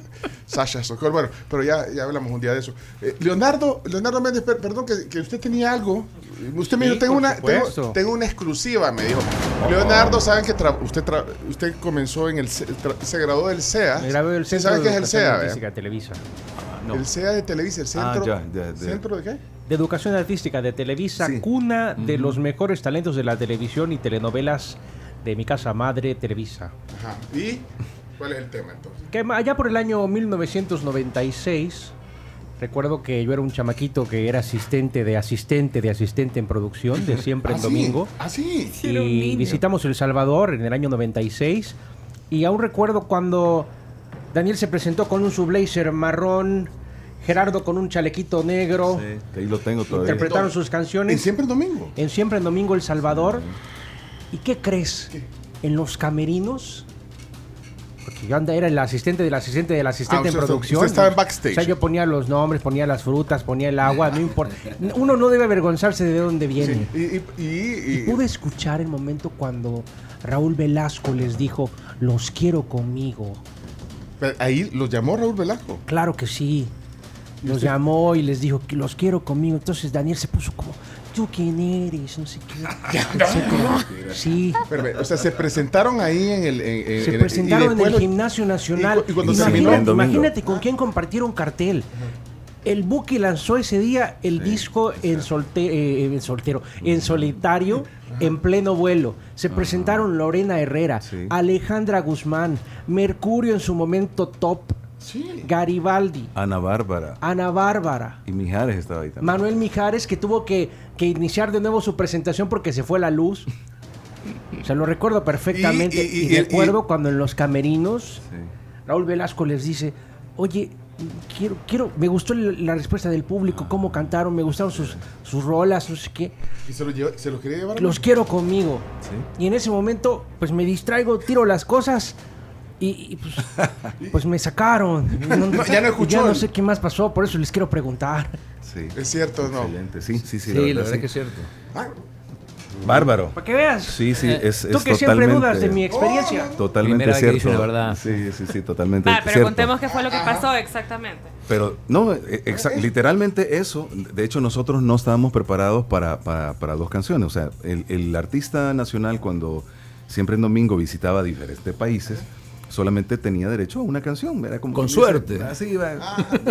S3: Sasha Sokol. Bueno, pero ya, ya hablamos un día de eso. Eh, Leonardo, Leonardo Méndez, per- perdón, que, que usted tenía algo. Usted me
S5: Sí,
S3: dijo, tengo una, tengo, una exclusiva, me dijo. Leonardo, ¿saben que tra- usted, tra- usted comenzó en el, se graduó del CEA?
S5: Me grabé del
S3: ¿Sí
S5: Centro
S3: sabe
S5: de
S3: qué es el vea?
S5: de Televisa.
S3: El CEA de Televisa, el
S4: Ah,
S3: centro.
S4: ya, ya, ya.
S3: ¿Centro de qué?
S5: De Educación Artística de Televisa,
S4: Sí.
S5: cuna de los mejores talentos de la televisión y telenovelas de mi casa madre, Televisa.
S3: Ajá. ¿Y cuál es el tema entonces?
S5: Que allá por el año 1996, recuerdo que yo era un chamaquito que era asistente de asistente de asistente en producción de Siempre
S3: Ah,
S5: en
S3: sí.
S5: Domingo.
S3: Ah, sí.
S1: un
S5: y visitamos El Salvador en el año 96. Y aún recuerdo cuando Daniel se presentó con un subblazer marrón, Gerardo con un chalequito negro.
S4: Sí, que ahí lo tengo todavía.
S5: Interpretaron sus canciones.
S3: ¿En Siempre en Domingo?
S5: En Siempre en Domingo El Salvador. ¿Y qué crees? En los camerinos. Porque yo anda, era el asistente del asistente del asistente
S3: Ah,
S5: en
S3: usted-
S5: producción.
S3: usted estaba en backstage.
S5: O sea, yo ponía los nombres, ponía las frutas, ponía el agua, no importa. [laughs] Uno no debe avergonzarse de dónde viene.
S3: Y, y, y-
S5: Y pude escuchar el momento cuando Raúl Velasco les dijo, los quiero conmigo.
S3: Pero Ahí los llamó Raúl Velasco.
S5: Claro que sí.
S3: ¿Y
S5: Los
S3: usted?
S5: llamó y les dijo que los quiero conmigo. Entonces Daniel se puso como, ¿tú quién eres? No sé qué. [laughs] etcétera. Sí.
S3: Pero, o sea, se presentaron ahí en el. en- en-
S5: Se presentaron en el Gimnasio Nacional.
S3: y cu- y cuando
S5: imagínate,
S3: terminó-
S5: con quién compartieron cartel. El Buki lanzó ese día el disco en, solte- eh, en soltero, en solitario, en pleno vuelo. Se presentaron Lorena Herrera,
S4: Sí.
S5: Alejandra Guzmán, Mercurio en su momento top,
S3: Sí.
S5: Garibaldi,
S4: Ana Bárbara.
S5: Ana Bárbara.
S4: Y Mijares estaba ahí también.
S5: Manuel Mijares que tuvo que, que iniciar de nuevo su presentación porque se fue la luz. Se lo recuerdo perfectamente.
S3: Y-
S5: Y,
S3: y- y-
S5: recuerdo cuando en los camerinos
S4: Sí.
S5: Raúl Velasco les dice, oye, quiero, quiero, me gustó la respuesta del público, cómo cantaron, me gustaron sus, sus rolas, no sé qué.
S3: Y se los, llevó- se los quería llevar.
S5: Los quiero conmigo.
S4: Sí.
S5: Y en ese momento, pues me distraigo, tiro las cosas. Y, y, pues, pues me sacaron. [laughs]
S3: No, ya no escuchó
S5: Ya no sé qué más pasó, por eso les quiero preguntar.
S4: Sí.
S3: Es cierto, no.
S4: Excelente, sí, sí, sí.
S6: Sí, la verdad que es cierto.
S3: Ah,
S4: Bárbaro.
S5: Para que veas.
S4: Sí, sí, es,
S5: Tú
S4: es
S5: que siempre dudas de mi experiencia.
S4: Totalmente
S9: Primera
S4: cierto.
S9: dice la verdad.
S4: Sí, sí, sí, totalmente
S1: Ah, pero
S4: cierto.
S1: contemos qué fue lo que pasó exactamente.
S4: Pero no, eh, exa- literalmente eso. De hecho, nosotros no estábamos preparados para, para- para dos canciones. O sea, el, el artista nacional cuando siempre en domingo visitaba diferentes países, solamente tenía derecho a una canción. Era como
S6: Con suerte.
S4: dice, Así va,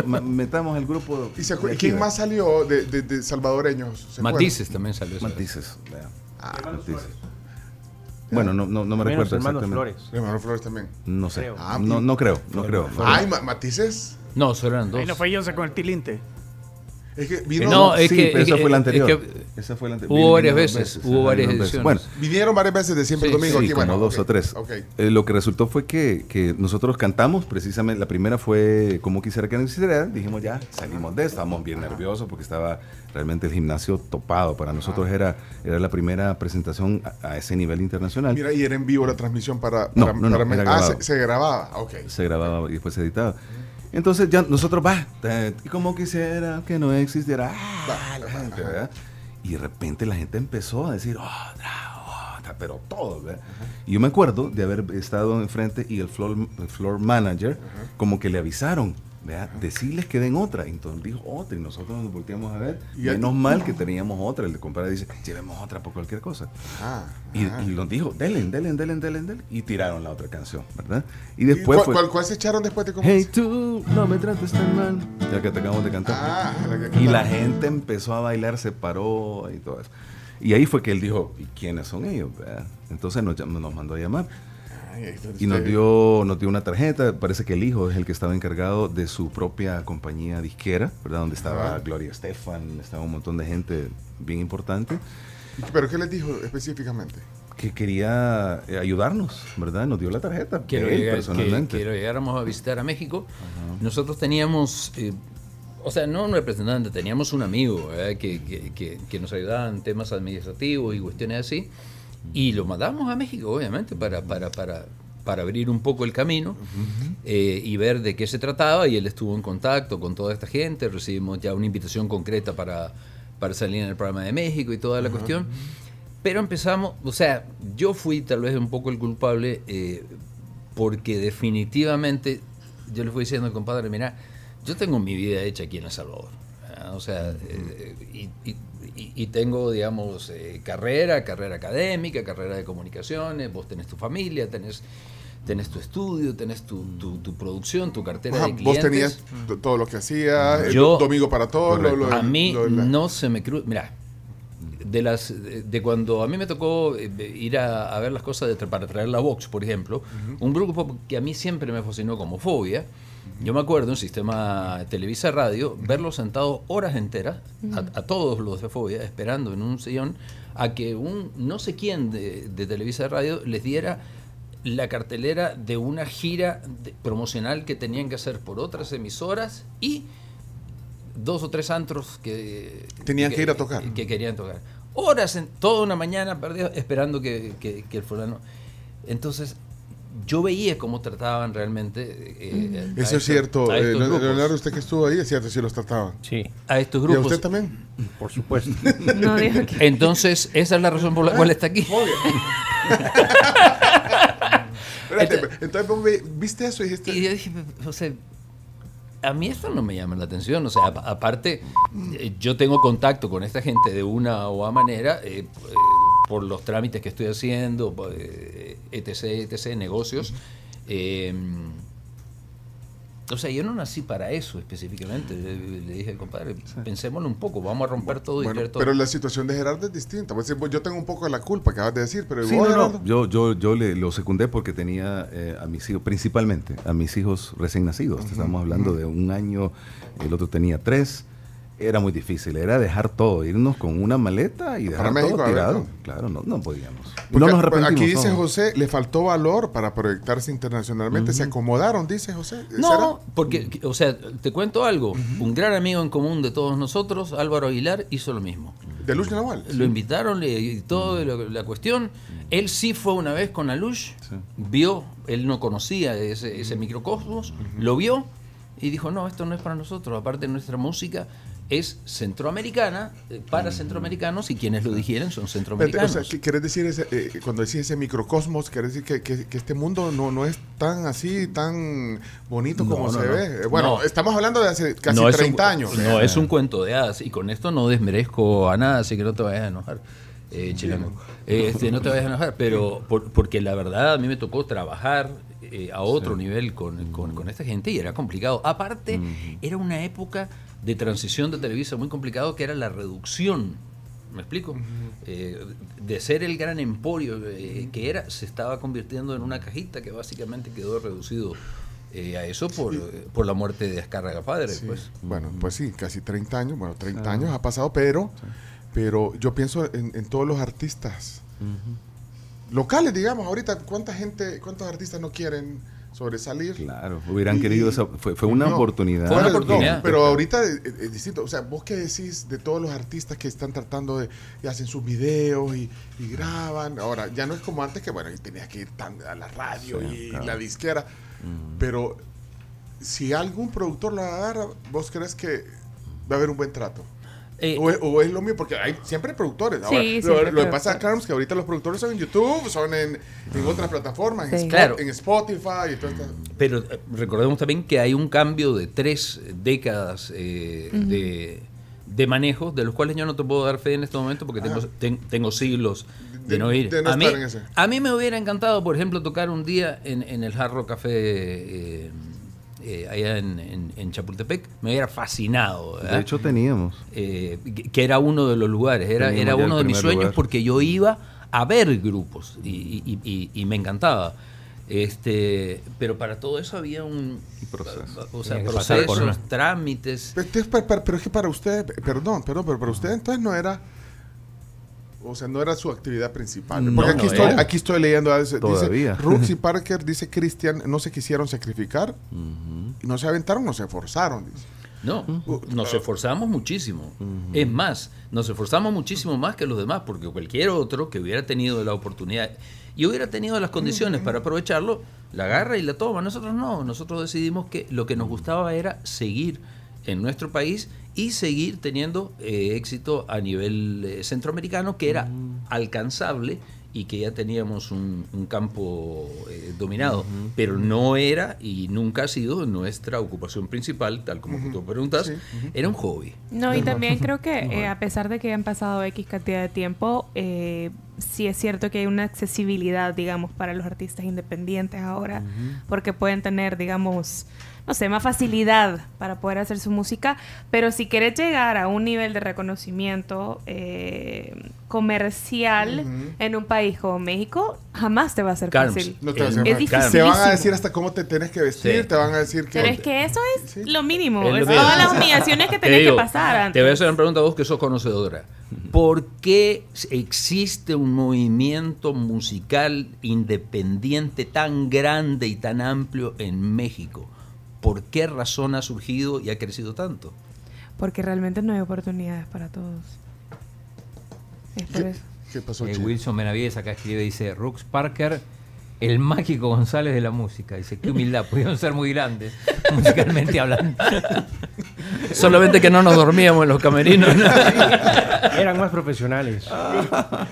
S4: ma- metamos el grupo.
S3: ¿Y se
S4: de aquí,
S3: quién
S4: va.
S3: más salió de, de- de salvadoreños? ¿Se acuerdan?
S6: Matices también salió.
S4: Matices.
S3: Ah,
S4: Matices. Bueno, no, no, no me recuerdo
S5: hermanos
S4: exactamente.
S5: Flores.
S3: Hermano Flores también.
S4: No sé.
S5: Creo.
S3: Ah,
S4: no, no creo, no creo.
S3: Ay, ma- matices.
S6: No, solo eran dos.
S18: Ahí no fue yo con el tilinte.
S3: Es que vino-
S6: No, es
S4: sí,
S6: que-
S4: pero esa
S6: es
S4: fue la anterior.
S6: es que
S4: esa fue la anterior.
S6: hubo varias veces, hubo
S4: ajá,
S6: varias ediciones.
S4: Bueno,
S3: vinieron varias veces de siempre
S6: Sí,
S3: domingo
S4: sí,
S3: aquí.
S4: como
S3: bueno,
S4: dos o tres.
S3: ok.
S4: Eh, lo que resultó fue que, que nosotros cantamos precisamente, la primera fue Como quisiera que no existiera, dijimos ya, salimos de, estábamos bien nerviosos porque estaba realmente el gimnasio topado, para nosotros era, era la primera presentación a, a ese nivel internacional.
S3: Mira, y era en vivo la transmisión para.
S4: No,
S3: para-
S4: no, no,
S3: para-
S4: era
S3: ah, se grababa. Ok.
S4: se grababa y después se editaba. Entonces ya nosotros, va, y como quisiera que no existiera, ah, la gente, ¿verdad? Y de repente la gente empezó a decir, otra, otra, pero todo, ¿verdad? Y yo me acuerdo de haber estado enfrente y el floor, el floor manager como que le avisaron, ¿verdad? Decirles que den otra. Entonces dijo otra y nosotros nos volteamos a ver.
S3: Y
S4: Menos mal que teníamos otra. El compadre dice, llevemos otra por cualquier cosa.
S3: Ah,
S4: Y,
S3: ah.
S4: y nos dijo, delen, delen, delen, delen, delen. Y tiraron la otra canción, ¿verdad? Y
S3: ¿Y
S4: después
S3: cuál,
S4: fue...
S3: cuál- se echaron después de cómo?
S4: Hey tú, no me trates tan mal. Ya que te acabamos de cantar.
S3: Ah, la que
S4: y la gente empezó a bailar, se paró y todo eso. Y ahí fue que él dijo, ¿y quiénes son ellos? verdad? Entonces nos, nos mandó a llamar. Y nos
S3: usted.
S4: dio, nos dio una tarjeta. Parece que el hijo es el que estaba encargado de su propia compañía disquera, ¿verdad? Donde estaba
S3: Ajá.
S4: Gloria Estefan, estaba un montón de gente bien importante
S3: ¿Pero qué les dijo específicamente?
S4: que quería eh, ayudarnos, ¿verdad? Nos dio la tarjeta.
S6: que lo,
S4: él
S6: llega- que-
S4: personalmente.
S6: que lo llegáramos a visitar a México. Nosotros teníamos, eh, o sea, no un representante, teníamos un amigo que- que- que nos ayudaba en temas administrativos y cuestiones así. Y lo mandamos a México, obviamente, para, para, para, para abrir un poco el camino eh, y ver de qué se trataba. Y él estuvo en contacto con toda esta gente. Recibimos ya una invitación concreta para, para salir en el programa de México y toda la cuestión. Pero empezamos, o sea, yo fui tal vez un poco el culpable eh, porque definitivamente yo le fui diciendo al compadre, mira, yo tengo mi vida hecha aquí en El Salvador. ¿verdad? O sea, eh, y, y- y- y tengo, digamos, eh, carrera, carrera académica, carrera de comunicaciones, vos tenés tu familia, tenés, tenés tu estudio, tenés tu, tu- tu producción, tu cartera
S3: Ajá,
S6: de
S3: vos
S6: clientes.
S3: tenías t- todo lo que hacía, el
S6: Yo-
S3: domingo para todos. Lo, lo-
S6: a mí
S3: lo
S6: no se me cruza. Mira, de las de, cuando a mí me tocó eh, ir a, a ver las cosas de, para traer la Vox, por ejemplo, un grupo que a mí siempre me fascinó como Fobia. Yo me acuerdo en sistema Televisa Radio verlos sentados horas enteras, a, a todos los de Fobia, esperando en un sillón a que un no sé quién de, de Televisa Radio les diera la cartelera de una gira de- promocional que tenían que hacer por otras emisoras y dos o tres antros que
S3: Tenían que ir a tocar.
S6: que, querían tocar. Horas en toda una mañana perdido esperando que, que- que el fulano. Entonces yo veía cómo trataban realmente eh, a
S3: Eso es cierto.
S6: a
S3: eh,
S6: grupos.
S3: Leonardo, usted que estuvo ahí, es cierto, sí los trataban.
S5: Sí.
S6: a estos
S3: ¿Y a
S6: grupos
S3: usted también?
S5: Por supuesto. [laughs]
S1: No dijo que.
S6: entonces esa es la razón por la cual está aquí [laughs]
S3: Espérate, entonces viste eso y dijiste.
S6: Y yo dije, o sea, a mí esto no me llama la atención. O sea, aparte, eh, yo tengo contacto con esta gente de una o a manera eh, eh, por los trámites que estoy haciendo, eh, etc., etc., negocios. Eh, o sea, yo no nací para eso específicamente. Le, le dije al compadre, pensémoslo un poco, vamos a romper todo y
S3: Bueno,
S6: ver todo.
S3: pero la situación de Gerardo es distinta. Decís, vos, yo tengo un poco de la culpa, acabas de decir, pero
S4: Sí, no, no. Yo, yo, yo le, lo secundé porque tenía eh, a mis hijos, principalmente a mis hijos recién nacidos. Estamos hablando de un año, el otro tenía tres. Era muy difícil, era dejar todo, irnos con una maleta y dejar
S3: México,
S4: todo tirado. Claro, no, no podíamos.
S3: Porque
S4: no nos arrepentimos.
S3: Aquí dice
S4: no.
S3: José, le faltó valor para proyectarse internacionalmente. Se acomodaron, dice José.
S6: No, porque, o sea, te cuento algo. Un gran amigo en común de todos nosotros, Álvaro Aguilar, hizo lo mismo.
S3: ¿De Luz Nahual?
S6: Lo invitaron le- y todo la cuestión. Él sí fue una vez con Alush, vio, él no conocía ese, ese microcosmos, lo vio y dijo, no, esto no es para nosotros, aparte de nuestra música es centroamericana, eh, para centroamericanos, y quienes lo digieren son centroamericanos.
S3: o sea, ¿qué ¿querés decir ese, eh, cuando decís ese microcosmos, querés decir que, que- que este mundo no, no es tan así, tan bonito
S6: No,
S3: como
S6: no,
S3: se
S6: no.
S3: ve? Eh, Bueno,
S6: No.
S3: estamos hablando de hace casi
S6: No es
S3: 30
S6: un-
S3: años.
S6: No es un cuento de hadas. Y con esto no desmerezco a nada, así que no te vayas a enojar, eh, chileno. Este, no te vayas a enojar, pero por- porque la verdad a mí me tocó trabajar eh, a otro nivel con, con- con esta gente y era complicado. Aparte, era una época de transición de Televisa muy complicado que era la reducción. ¿Me explico? Eh, de ser el gran emporio eh, que era, se estaba convirtiendo en una cajita que básicamente quedó reducido eh, a eso por, eh, por la muerte de Azcárraga Padre.
S3: Sí.
S6: Pues.
S3: Bueno, pues sí, casi 30 años. Bueno, 30
S6: Ah.
S3: años ha pasado, pero, pero yo pienso en, en todos los artistas locales, digamos. Ahorita, ¿cuánta gente, cuántos artistas no quieren sobresalir?
S4: Claro, hubieran
S3: Y-
S4: querido esa- fue- fue una oportunidad.
S3: Bueno,
S4: Fue una
S3: no,
S4: oportunidad.
S3: pero ahorita es, distinto. O sea, vos qué decís de todos los artistas que están tratando de, y hacen sus videos y, y graban. Ahora, ya no es como antes que, bueno, y tenías que ir tan a la radio
S4: Sí,
S3: y
S4: claro.
S3: la disquera. Pero si algún productor lo agarra, ¿vos crees que va a haber un buen trato?
S6: Eh,
S3: o, es, o es lo mío, porque hay siempre hay productores. Ahora,
S6: Sí,
S3: lo-
S6: siempre
S3: lo, que pasa, claro, es que ahorita los productores son en YouTube, son en, en otras plataformas, en,
S6: Sí.
S3: Spo-
S6: Claro.
S3: en Spotify y todo esto.
S6: Pero eh, recordemos también que hay un cambio de tres décadas eh, de, de manejo, de los cuales yo no te puedo dar fe en este momento porque tengo, ten- tengo siglos de,
S3: De-
S6: no ir.
S3: de no
S6: a, mí, a mí me hubiera encantado, por ejemplo, tocar un día en, en el Jarro Café eh, eh, allá en, en- en Chapultepec. Me hubiera fascinado. ¿verdad?
S4: De hecho, teníamos.
S6: Eh, que que era uno de los lugares, era,
S4: Teníamos
S6: era uno de mis sueños
S4: lugar.
S6: porque yo iba a ver grupos y, y- y- y me encantaba. Este, pero para todo eso había un
S4: proceso.
S6: o sea,
S9: por
S6: procesos,
S9: una-
S6: trámites.
S3: Pero, pero es que para usted, perdón, perdón, pero para usted entonces no era, o sea, no era su actividad principal.
S6: No,
S3: Porque aquí,
S6: no
S3: estoy, aquí estoy leyendo, dice,
S4: Todavía.
S3: Rooks y [laughs] Parker, dice Christian, no se quisieron sacrificar y no se aventaron, no se esforzaron. dice.
S6: No, nos esforzamos muchísimo. Es más, nos esforzamos muchísimo más que los demás, porque cualquier otro que hubiera tenido la oportunidad y hubiera tenido las condiciones para aprovecharlo, la agarra y la toma. Nosotros no, nosotros decidimos que lo que nos gustaba era seguir en nuestro país y seguir teniendo eh, éxito a nivel eh, centroamericano, que era alcanzable y que ya teníamos un, un campo eh, dominado, pero no era y nunca ha sido nuestra ocupación principal, tal como tú preguntas, era un hobby.
S1: No, y también creo que [laughs] eh, a pesar de que han pasado X cantidad de tiempo, eh, sí es cierto que hay una accesibilidad, digamos, para los artistas independientes ahora, porque pueden tener, digamos, no sé, más facilidad para poder hacer su música, pero si quieres llegar a un nivel de reconocimiento eh, comercial en un país como México, jamás te va a ser
S6: Carms,
S1: fácil.
S3: No te vas a
S1: es
S3: llamar.
S1: difícil.
S3: Te van a decir hasta cómo te tienes que vestir,
S6: Sí.
S3: te van a decir que...
S1: Pero es que eso es lo mínimo,
S6: Es lo
S1: es todas las humillaciones que
S6: Te
S1: tenés
S6: digo,
S1: que pasar antes.
S6: Te voy a hacer una pregunta a vos que sos conocedora. ¿Por qué existe un movimiento musical independiente tan grande y tan amplio en México? ¿Por qué razón ha surgido y ha crecido tanto?
S1: Porque realmente no hay oportunidades para todos. Es por eso.
S3: ¿Qué pasó,
S9: Eh? Wilson Benavides acá escribe, dice, Rux Parker, el mágico González de la música. Dice, qué humildad, pudieron ser muy grandes, [laughs] musicalmente hablando.
S6: Solamente que no nos dormíamos en los camerinos.
S5: Eran más profesionales.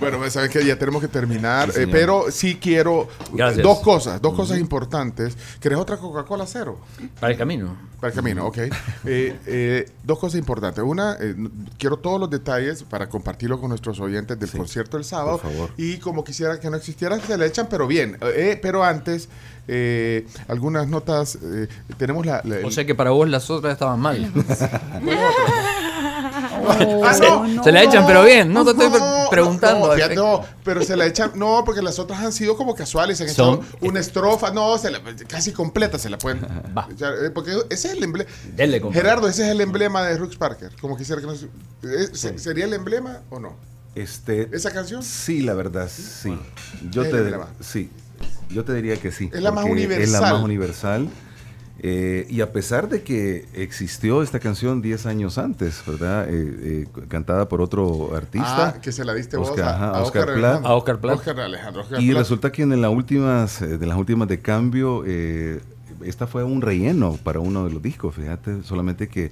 S3: Bueno, pues, saben que ya tenemos que terminar,
S6: Sí,
S3: eh, pero sí quiero
S6: Gracias.
S3: dos cosas, dos cosas importantes. ¿Querés otra Coca-Cola cero?
S6: Para el camino.
S3: Para el camino, ok. Eh, eh, dos cosas importantes. Una, eh, quiero todos los detalles para compartirlo con nuestros oyentes del concierto el sábado.
S4: por favor.
S3: Y como quisiera que no existiera, se le echan, pero bien. Eh, pero antes, eh, algunas notas. eh, tenemos la. la-
S6: O sea que para vos las otras estaban mal. [laughs]
S3: Ah,
S6: se,
S3: no,
S6: se la echan pero bien, no te estoy pre- preguntando.
S3: No, fíjate, no, pero se la echan. No, porque las otras han sido como casuales. Han
S6: Son-
S3: una estrofa. No, se la- casi completa se la pueden. echar, eh, Porque ese es el emblema.
S6: Dele, compadre.
S3: Gerardo, ese es el emblema de Rux Parker. Como quisiera que nos. eh, se- ¿Sería el emblema o no?
S4: Este,
S3: ¿Esa canción?
S4: Sí, la verdad, sí. Yo te,
S3: emblema.
S4: sí, yo te diría que sí.
S3: Es la más
S4: porque Es la
S3: universal.
S4: más universal. Eh, y a pesar de que existió esta canción 10 años antes, ¿verdad? Eh, eh, cantada por otro artista.
S3: Ah, que se la diste vos
S4: Oscar,
S3: a,
S4: ajá,
S3: a
S4: Oscar
S3: Oscar,
S4: Platt.
S3: Alejandro.
S6: A Oscar Platt.
S3: Oscar Alejandro. Oscar
S4: Y
S3: Platt.
S4: resulta que en las últimas, eh, de las últimas de cambio, eh, esta fue un relleno para uno de los discos, fíjate, solamente que,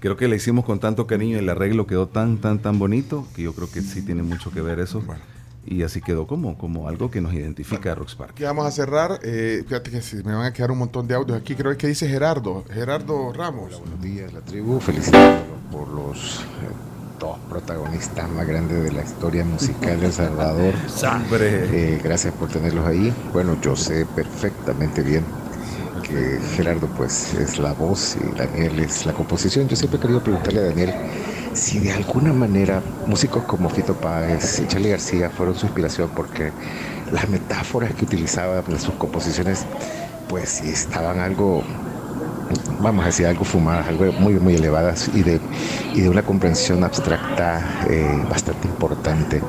S4: Creo que la hicimos con tanto cariño y el arreglo quedó tan, tan, tan bonito que yo creo que sí tiene mucho que ver eso. Y así quedó como, como algo que nos identifica a Rocks Park.
S3: Que vamos a cerrar. Eh, fíjate que si me van a quedar un montón de audios aquí. Creo que dice Gerardo. Gerardo Ramos.
S21: buenos días, la tribu. Felicitándolo por los eh, dos protagonistas más grandes de la historia musical de El Salvador. [laughs] Eh, gracias por tenerlos ahí. Bueno, yo sé perfectamente bien Gerardo pues es la voz y Daniel es la composición. Yo siempre he querido preguntarle a Daniel si de alguna manera músicos como Fito Páez y Charlie García fueron su inspiración porque las metáforas que utilizaba en sus composiciones pues estaban algo vamos a decir algo fumadas, algo muy muy elevadas y de, y de una comprensión abstracta eh, bastante importante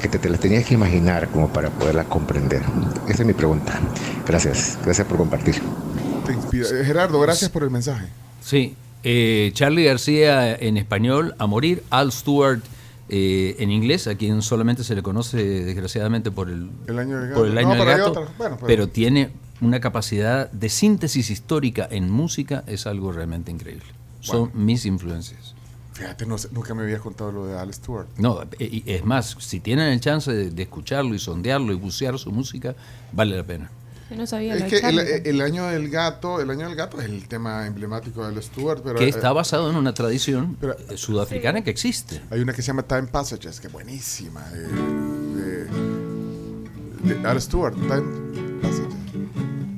S21: que te, te las tenías que imaginar como para poderla comprender. Esa es mi pregunta. Gracias, gracias por compartir.
S3: Te inspira- eh, Gerardo, gracias por el mensaje.
S6: Sí, eh, Charlie García en español, A Morir, Al Stewart eh, en inglés, a quien solamente se le conoce desgraciadamente por el,
S3: El año del
S6: por el
S3: gato.
S6: año
S3: No,
S6: del
S3: pero hay
S6: gato,
S3: otras. Bueno, pero-
S6: pero tiene una capacidad de síntesis histórica en música, es algo realmente increíble. Son mis influencias.
S3: Fíjate, no nunca me habías contado lo de Al Stewart.
S6: No, e- y es más, si tienen el chance de, de escucharlo y sondearlo y bucear su música, vale la pena.
S1: Yo no sabía
S3: Es que el, el año del gato, el año del gato es el tema emblemático de Al Stewart, pero
S6: que
S3: eh,
S6: está basado en una tradición eh, sudafricana que existe.
S3: hay una que se llama Time Passages, que es buenísima, de, de, de Al Stewart, Time Passages.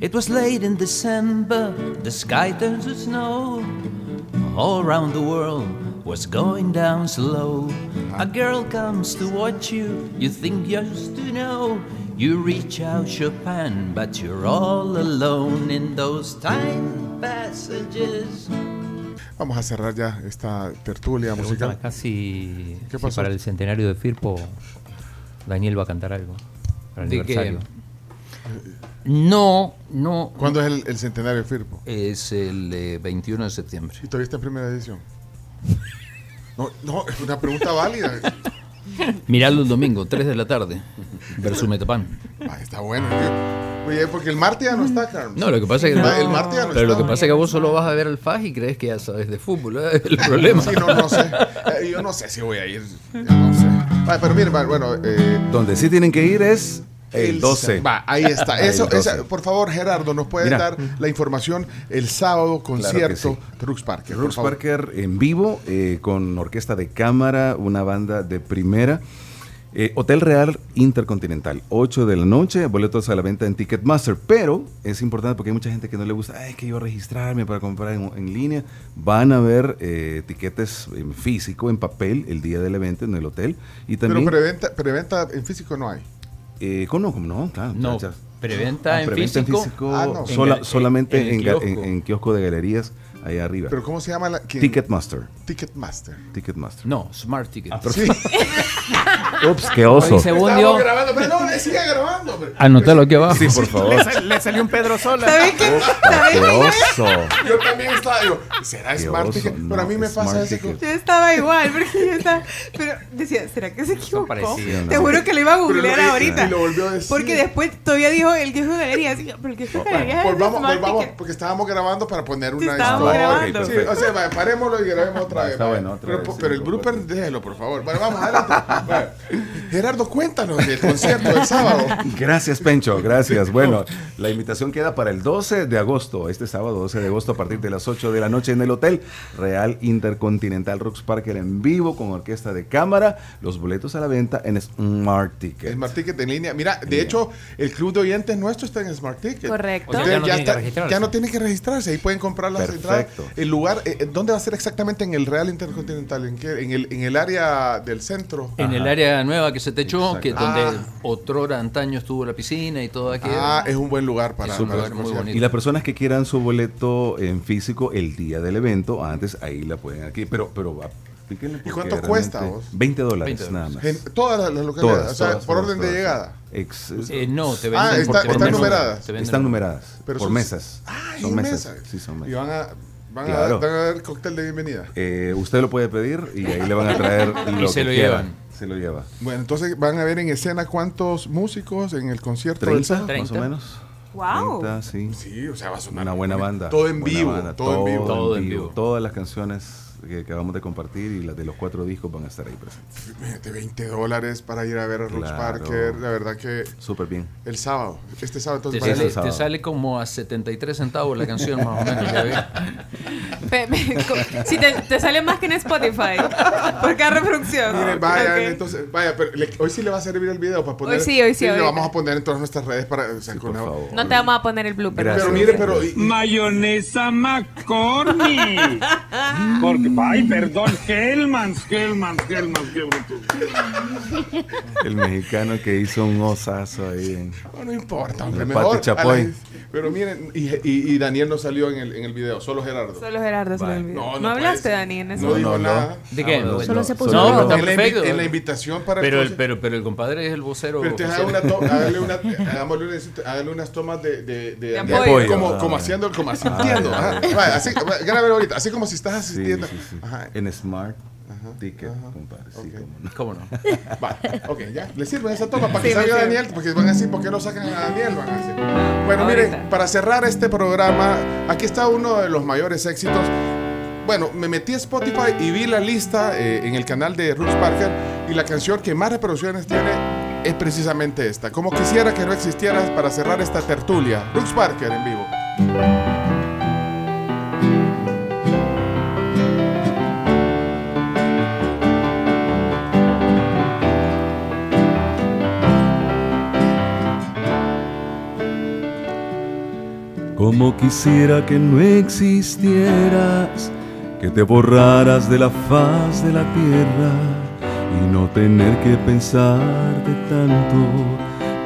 S11: It was late in December, the sky turned to snow. All around the world was going down slow. A girl comes to watch you, you think just to know. You reach out Chopin, but you're all alone in those time passages.
S3: Vamos a cerrar ya esta tertulia
S9: Preguntan
S3: musical.
S9: acá si, para el centenario de Firpo Daniel va a cantar algo. Para el
S6: ¿De qué?
S9: aniversario.
S6: No, no.
S3: ¿Cuándo es el, el centenario de Firpo?
S6: Es el eh, 21 de septiembre.
S3: ¿Y todavía está en primera edición? [laughs] No, no, es una pregunta válida.
S6: Miralo el domingo, 3 de la tarde, versus Metapan.
S3: Ah, está bueno. tío. Oye, porque el martes ya no está, Carlos.
S6: No, lo que pasa es que
S3: Ah, el martes ya no
S6: pero lo
S3: está.
S6: que pasa es que vos solo vas a ver al Faj y crees que ya sabes de fútbol, ¿eh? [laughs] el problema.
S3: Sí, no, no sé. Eh, yo no sé si voy a ir. Ya no sé. Ah, pero miren, bueno, eh,
S4: Donde sí tienen que ir es el 12.
S3: Va, ahí [laughs] está. Eso,
S4: 12.
S3: esa- por favor, Gerardo, nos puede
S4: Mira.
S3: dar la información el sábado concierto
S4: sí.
S3: de Rux Parker.
S4: Rux. Parker en vivo, eh, con orquesta de cámara, una banda de primera. Eh, Hotel Real Intercontinental, 8 de la noche, boletos a la venta en Ticketmaster. Pero es importante porque hay mucha gente que no le gusta, ay, que yo registrarme para comprar en, en línea. Van a ver eh, tiquetes en físico, en papel, el día del evento en el hotel. Y
S3: Pero
S4: también.
S3: preventa, preventa en físico no hay.
S4: Eh, ¿cómo no? ¿Cómo no? Claro,
S6: No,
S4: ya- ya.
S6: preventa en
S4: preventa
S6: físico.
S3: Ah, no.
S4: sola-
S6: En
S4: solamente
S6: en
S4: en,
S6: kiosco.
S4: en- en kiosco de galerías, ahí arriba.
S3: Pero ¿cómo se llama la?
S4: Ticketmaster.
S3: Ticketmaster.
S4: Ticketmaster.
S6: No, Smart Ticket.
S3: Sí. [laughs] [laughs]
S4: Ups, qué oso.
S9: Yo,
S3: grabando, pero no, le sigue grabando. hombre.
S6: Anotalo aquí abajo.
S4: Sí, por favor.
S18: Le, sal- le salió un Pedro Sola.
S1: ¿Sabes qué?
S4: Qué oso.
S3: Yo también estaba, digo, ¿será
S4: Qué
S3: Smart
S4: oso,
S3: Ticket?
S4: no,
S3: Pero a mí me
S4: Smart
S3: pasa ese
S4: Ticket.
S1: Yo estaba igual, porque yo estaba. Pero decía, ¿será que se equivocó?
S9: parecido,
S1: Te
S4: ¿no?
S1: juro que lo iba a
S3: Pero
S1: googlear
S3: lo-
S1: ahorita.
S3: y lo volvió a decir.
S1: Porque después todavía dijo el que es de galerías. Pero el que es es
S3: Volvamos,
S1: Smart
S3: volvamos,
S1: Ticket.
S3: porque estábamos grabando para poner una
S1: estábamos
S3: historia.
S1: grabando.
S3: Sí, o sea, va, parémoslo y grabemos otra vez.
S4: Está
S3: va.
S4: bueno, otra
S3: pero,
S4: vez,
S3: pero
S4: sí,
S3: el
S4: por
S3: blooper, déjelo, por favor. Bueno, vamos adelante. [laughs] Va. Gerardo, cuéntanos del concierto del sábado.
S4: Gracias, Pencho, gracias. Bueno, la invitación queda para el 12 de agosto, este sábado 12 de agosto a partir de las 8 de la noche en el Hotel Real Intercontinental Rux Parker en vivo con orquesta de cámara. Los boletos a la venta en Smart Ticket.
S3: Smart Ticket en línea. Mira, de hecho, el club de oyentes nuestro está en Smart Ticket.
S1: Correcto.
S9: O sea,
S3: Entonces,
S9: ya no
S3: ya,
S9: tienen que
S3: está-
S9: registrarse.
S3: ya no tienen que registrarse, ahí pueden comprar las entradas.
S4: Perfecto.
S3: El lugar, eh, ¿dónde va a ser exactamente? En el Real Intercontinental, ¿en qué? En el, en el área del centro.
S6: En el área nueva que se techó, que
S3: Exacto.
S6: donde
S3: Ah.
S6: otrora antaño estuvo la piscina y todo aquello.
S3: Ah, es un buen lugar para,
S6: Es un lugar muy bonito.
S4: Y las personas que quieran su boleto en físico el día del evento, antes ahí la pueden aquí. Pero, pero
S3: ¿Y cuánto cuesta, vos?
S4: 20 dólares
S6: 20
S4: nada más.
S3: En todas las, localidades,
S4: Todas,
S3: o sea,
S4: todas,
S3: por
S4: todas,
S3: orden de llegada.
S4: Ex-
S6: Eh, no, te
S3: Ah,
S6: venden
S3: está-
S6: por,
S3: están numeradas.
S6: Te venden
S4: Están numeradas,
S3: Pero
S4: por
S3: son-
S4: mesas.
S3: Ah,
S4: son mesas.
S3: mesa.
S4: Sí, son
S3: Y van a, van,
S4: Claro.
S3: a, van a dar cóctel de bienvenida.
S4: Eh, usted lo puede pedir y ahí le van a traer [laughs] lo
S6: se
S4: que
S6: lo llevan.
S4: Se lo lleva.
S3: Bueno, entonces van a ver en escena cuántos músicos en el concierto del
S4: 30,
S3: sábado.
S4: más o
S6: 30.
S4: menos.
S1: Wow.
S4: 30, sí.
S3: Sí, o sea, va a sonar
S4: Una buena banda.
S3: Todo en
S4: Buena
S3: vivo,
S4: banda,
S3: todo en vivo.
S6: Todo en vivo.
S4: Todas las canciones que acabamos de compartir y las de los cuatro discos van a estar ahí presentes.
S3: Fíjate, 20 dólares para ir a ver a Rooks
S4: Claro.
S3: Parker. La verdad que.
S4: Súper bien.
S3: El sábado. Este sábado,
S6: Te
S3: entonces.
S6: sale, te sale como a 73 centavos la canción, más o menos. ya [laughs]
S1: si te, te sale más que en Spotify. Por cada reproducción.
S3: Miren, vayan,
S1: Ok.
S3: entonces, vaya, pero le- hoy sí le va a servir el video para poner.
S1: Hoy sí, hoy sí,
S3: le
S1: ahorita.
S3: vamos a poner en todas nuestras redes para. o sea, con la-
S1: No te vamos a poner el blooper.
S3: Pero mire, pero. y-
S22: Mayonesa McCormick. [laughs] Porque, ay, perdón, Hellmans, Hellmans, Hellmans, qué bruto.
S4: El mexicano que hizo un osazo ahí en.
S3: No, no importa, hombre, mejor.
S4: Chapoy.
S3: Pero miren, y, y- y Daniel no salió en el, en el video, solo Gerardo.
S1: Solo Gerardo se lo
S3: Vale.
S1: olvidó.
S3: No,
S1: No,
S3: no
S1: hablaste,
S3: puede ser.
S1: Dani, en ese
S3: No dijo nada.
S6: ¿De qué?
S3: Ah,
S1: Solo se puso
S6: No, está
S3: en, la invi-
S6: perfecto.
S3: en la invitación para
S6: pero,
S3: el
S6: el, pero, pero el compadre es el vocero.
S3: Pero to- hágale, una, [laughs] hagámosle una- hágale unas tomas de, de, de,
S6: De
S3: Daniel,
S6: apoyo.
S3: como, como haciendo, como
S4: Ah,
S3: asistiendo. ajá. así, vaya, grábelo ahorita, así como si estás
S4: Sí,
S3: asistiendo.
S4: sí, sí.
S3: Ajá.
S4: En Smart Ticket, compadre. Sí, cómo no.
S6: ¿Cómo no? [laughs]
S3: Vale, ok, ya. Le sirve esa toma para que
S1: Sí,
S3: salga. Daniel, porque van a decir, ¿por qué no sacan a Daniel? Van a decir. Bueno,
S1: Ahorita.
S3: miren, para cerrar este programa, aquí está uno de los mayores éxitos. Bueno, me metí a Spotify y vi la lista eh, en el canal de Roots Parker y la canción que más reproducciones tiene es precisamente esta. Como quisiera que no existieras para cerrar esta tertulia. Roots Parker en vivo.
S4: Como quisiera que no existieras, que te borraras de la faz de la tierra y no tener que pensarte tanto.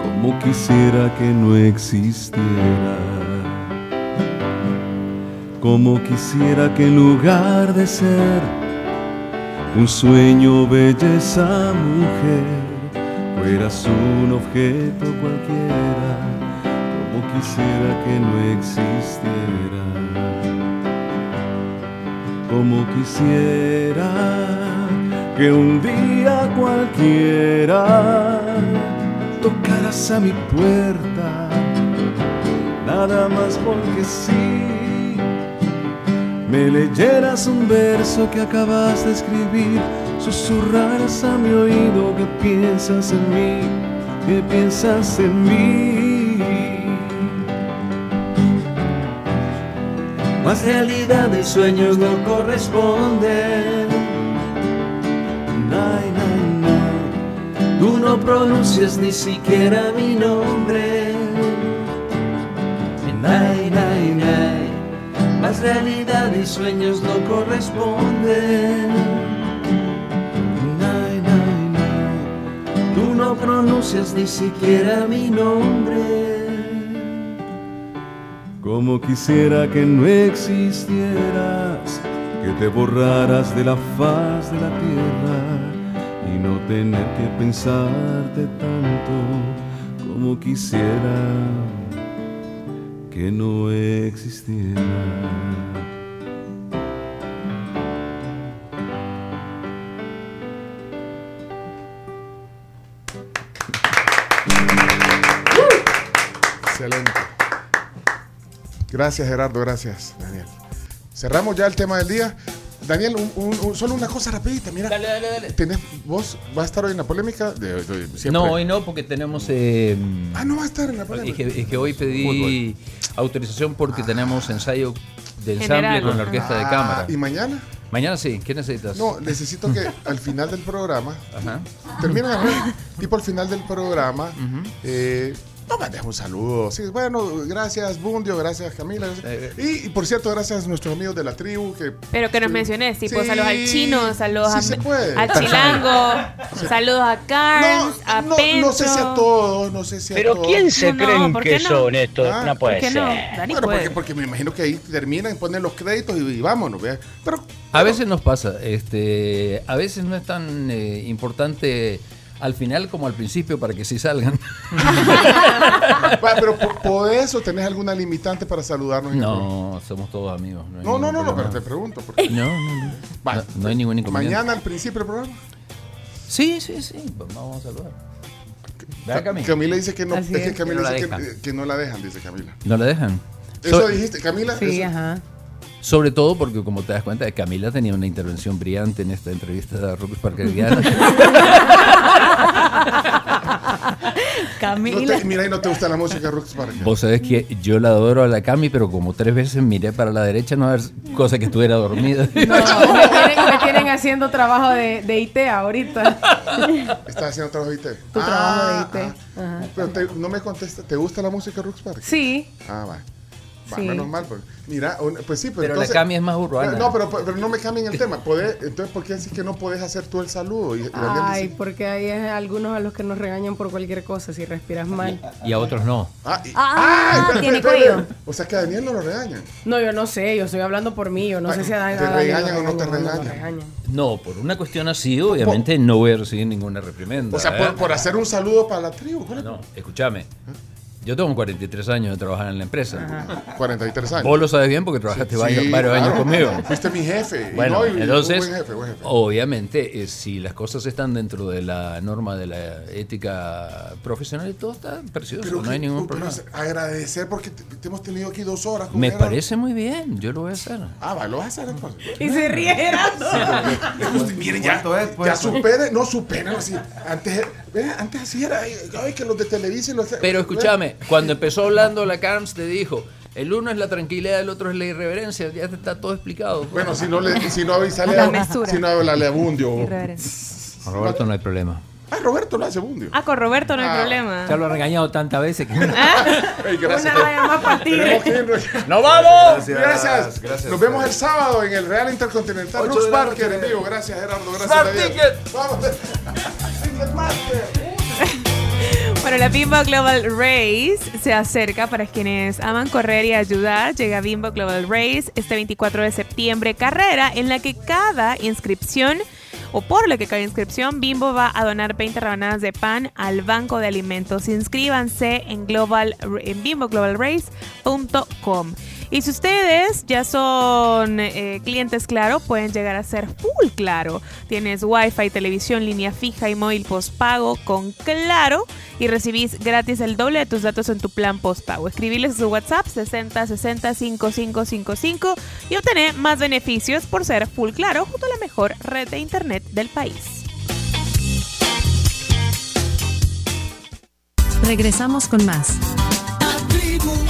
S4: Como quisiera que no existiera. Como quisiera que en lugar de ser un sueño, belleza, mujer, fueras un objeto cualquiera quisiera que no existiera, como quisiera que un día cualquiera tocaras a mi puerta, nada más porque sí, me leyeras un verso que acabas de escribir, susurraras a mi oído que piensas en mí, que piensas en mí. Mas realidad y sueños no corresponden. Nay, nay, nay. Tú no pronuncias ni siquiera mi nombre. Nay, nay, nay. Mas realidad y sueños no corresponden. Nay, nay, nay. Tú no pronuncias ni siquiera mi nombre. Como quisiera que no existieras, que te borraras de la faz de la tierra y no tener que pensarte tanto. Como quisiera que no existiera.
S3: Gracias, Gerardo. Gracias, Daniel. Cerramos ya el tema del día. Daniel, un- un- un- solo una cosa rapidita. Mira,
S6: Dale, dale, dale.
S3: ¿tenés, ¿vos vas a estar hoy en la polémica? De, de- siempre.
S6: No, hoy no, porque tenemos. eh,
S3: Ah, no va a estar en la
S6: es,
S3: polémica.
S6: que, es que hoy pedí autorización porque tenemos ensayo del
S1: General.
S6: sample con la orquesta de
S3: Ah,
S6: cámara.
S3: ¿Y mañana?
S6: Mañana sí, ¿qué necesitas?
S3: No, necesito que [laughs] al final del programa,
S6: Ajá.
S3: termina tipo al final del programa, eh, no mandes un saludo. Sí, bueno, gracias Bundio, gracias Camila.
S6: Eh,
S3: Y, y, por cierto, gracias a nuestros amigos de la tribu que
S1: Pero que nos menciones, tipo
S3: Sí,
S1: saludos al chino, saludos
S3: sí
S1: a, a Chilango, [laughs] saludos a Carms, a
S3: no,
S1: Pencho.
S3: no sé si a todos, no sé si a
S23: Pero
S3: todos.
S23: ¿quién se
S1: No,
S23: creen
S1: ¿por
S23: que son estos?
S3: Ah,
S23: no puede
S1: ¿por qué
S23: ser.
S1: no? Dani
S3: Bueno,
S1: puede.
S3: porque, porque me imagino que ahí terminan, ponen los créditos y, y vámonos. ¿vea? Pero
S6: A veces nos pasa, este, a veces no es tan eh, importante al final como al principio para que sí salgan. [laughs]
S3: Pero por, por eso tenés alguna limitante para saludarnos.
S6: No, somos todos amigos.
S3: No, no, no, no, pero te pregunto. porque-
S6: No, no, no.
S3: Vale.
S6: No, no hay ningún inconveniente.
S3: Mañana al principio del programa.
S6: Sí, sí, sí. Vamos a saludar. ¿Verdad, Camila?
S3: Camila dice que no, es que. Camila
S6: Que no la
S3: dice que,
S6: dejan.
S3: que no la dejan, dice Camila.
S6: ¿No la dejan?
S3: Eso
S6: So-
S3: dijiste, Camila.
S7: Sí,
S3: eso-
S7: ajá.
S6: Sobre todo porque, como te das cuenta, Camila tenía una intervención brillante en esta entrevista de Rux Parkeriana. [laughs]
S3: No te- mira, y no te gusta la música de Rux Parker.
S6: Vos sabés que yo la adoro a la Cami, pero como tres veces miré para la derecha, no ver cosa que estuviera dormida. [laughs]
S7: No, me, tienen, me tienen haciendo trabajo de, de IT ahorita.
S3: ¿Estás haciendo trabajo de IT?
S7: Tu
S3: Ah,
S7: trabajo de IT.
S3: ah. Pero te- no me contesta, ¿te gusta la música de Rux Parker?
S7: Sí.
S3: Ah, va.
S7: Sí.
S3: menos mal. Pues, mira, un- pues sí, pero,
S6: Pero la
S3: entonces-
S6: Cami es más urbana.
S3: No, pero, pero no me cambien el tema. Podés- entonces, ¿por qué decís que no podés hacer tú el saludo? Y, y Daniel
S7: Ay,
S3: dice-
S7: porque hay algunos a los que nos regañan por cualquier cosa si respiras mal.
S9: Y a otros no.
S3: Ah, y-
S7: Ah,
S3: espera,
S7: tiene cuello.
S3: O sea que a Daniel no lo regañan.
S7: No, yo no sé, yo estoy hablando por mí, yo no sé si a Dan-
S3: ¿te
S7: Daniel
S3: regañan o no te
S7: regañan lo
S3: regañan?
S6: No, por una cuestión así, obviamente no voy a recibir ninguna reprimenda.
S3: O sea,
S6: ¿eh?
S3: por, por hacer un saludo para la tribu.
S6: No, escúchame. Yo tengo 43 años de trabajar en la empresa.
S3: 43 años.
S6: Vos lo sabes bien porque trabajaste
S3: Sí,
S6: varios, varios
S3: claro.
S6: años conmigo.
S3: Fuiste mi jefe. Y
S6: Bueno,
S3: no, y- y
S6: entonces,
S3: buen jefe, buen jefe.
S6: obviamente, eh, si las cosas están dentro de la norma de la ética profesional todo está precioso,
S3: Pero
S6: no hay ningún problema.
S3: agradecer porque te, te hemos tenido aquí dos horas. con
S6: Me parece muy bien, yo lo voy a hacer.
S3: Ah, va, lo vas a hacer entonces.
S7: Y se ríe Gerardo.
S3: Usted, miren, ya, ya supere, no supere, así. Antes, ve, antes así era, ay, que los de Televisa y los
S6: Pero escúchame, cuando empezó hablando la Carms te dijo, el uno es la tranquilidad, el otro es la irreverencia, ya te está todo explicado.
S3: Bueno, si no, le, si no avisale
S1: La
S3: a, si no habla a Bundio.
S9: Con Roberto no hay problema.
S3: Ah, Roberto lo hace Bundio.
S1: Ah, con Roberto no hay
S3: Ah.
S1: problema.
S9: Ya lo ha regañado tantas veces que... [laughs]
S3: Ey, gracias.
S7: Una raya más para ti. [laughs]
S6: ¡Nos vamos!
S3: Gracias.
S4: Gracias, gracias.
S3: Nos vemos el sábado en el Real Intercontinental.
S4: Ocho
S3: Brooks Parker en vivo. Gracias, Gerardo. Gracias,
S6: Smart
S3: Daniel.
S6: Ticket.
S3: Vamos. [laughs] Ticketmaster.
S1: Bueno, la Bimbo Global Race se acerca para quienes aman correr y ayudar. Llega Bimbo Global Race este 24 de septiembre, carrera en la que cada inscripción o por la que cada inscripción Bimbo va a donar 20 rebanadas de pan al Banco de Alimentos. Inscríbanse en global en bimboglobalrace.com. Y si ustedes ya son eh, clientes Claro, pueden llegar a ser full Claro. Tienes Wi-Fi, televisión, línea fija y móvil postpago con Claro y recibís gratis el doble de tus datos en tu plan postpago. Escribirles a su WhatsApp 60 60 5555 y obtener más beneficios por ser full Claro junto a la mejor red de internet del país.
S24: Regresamos con más.
S23: Tribu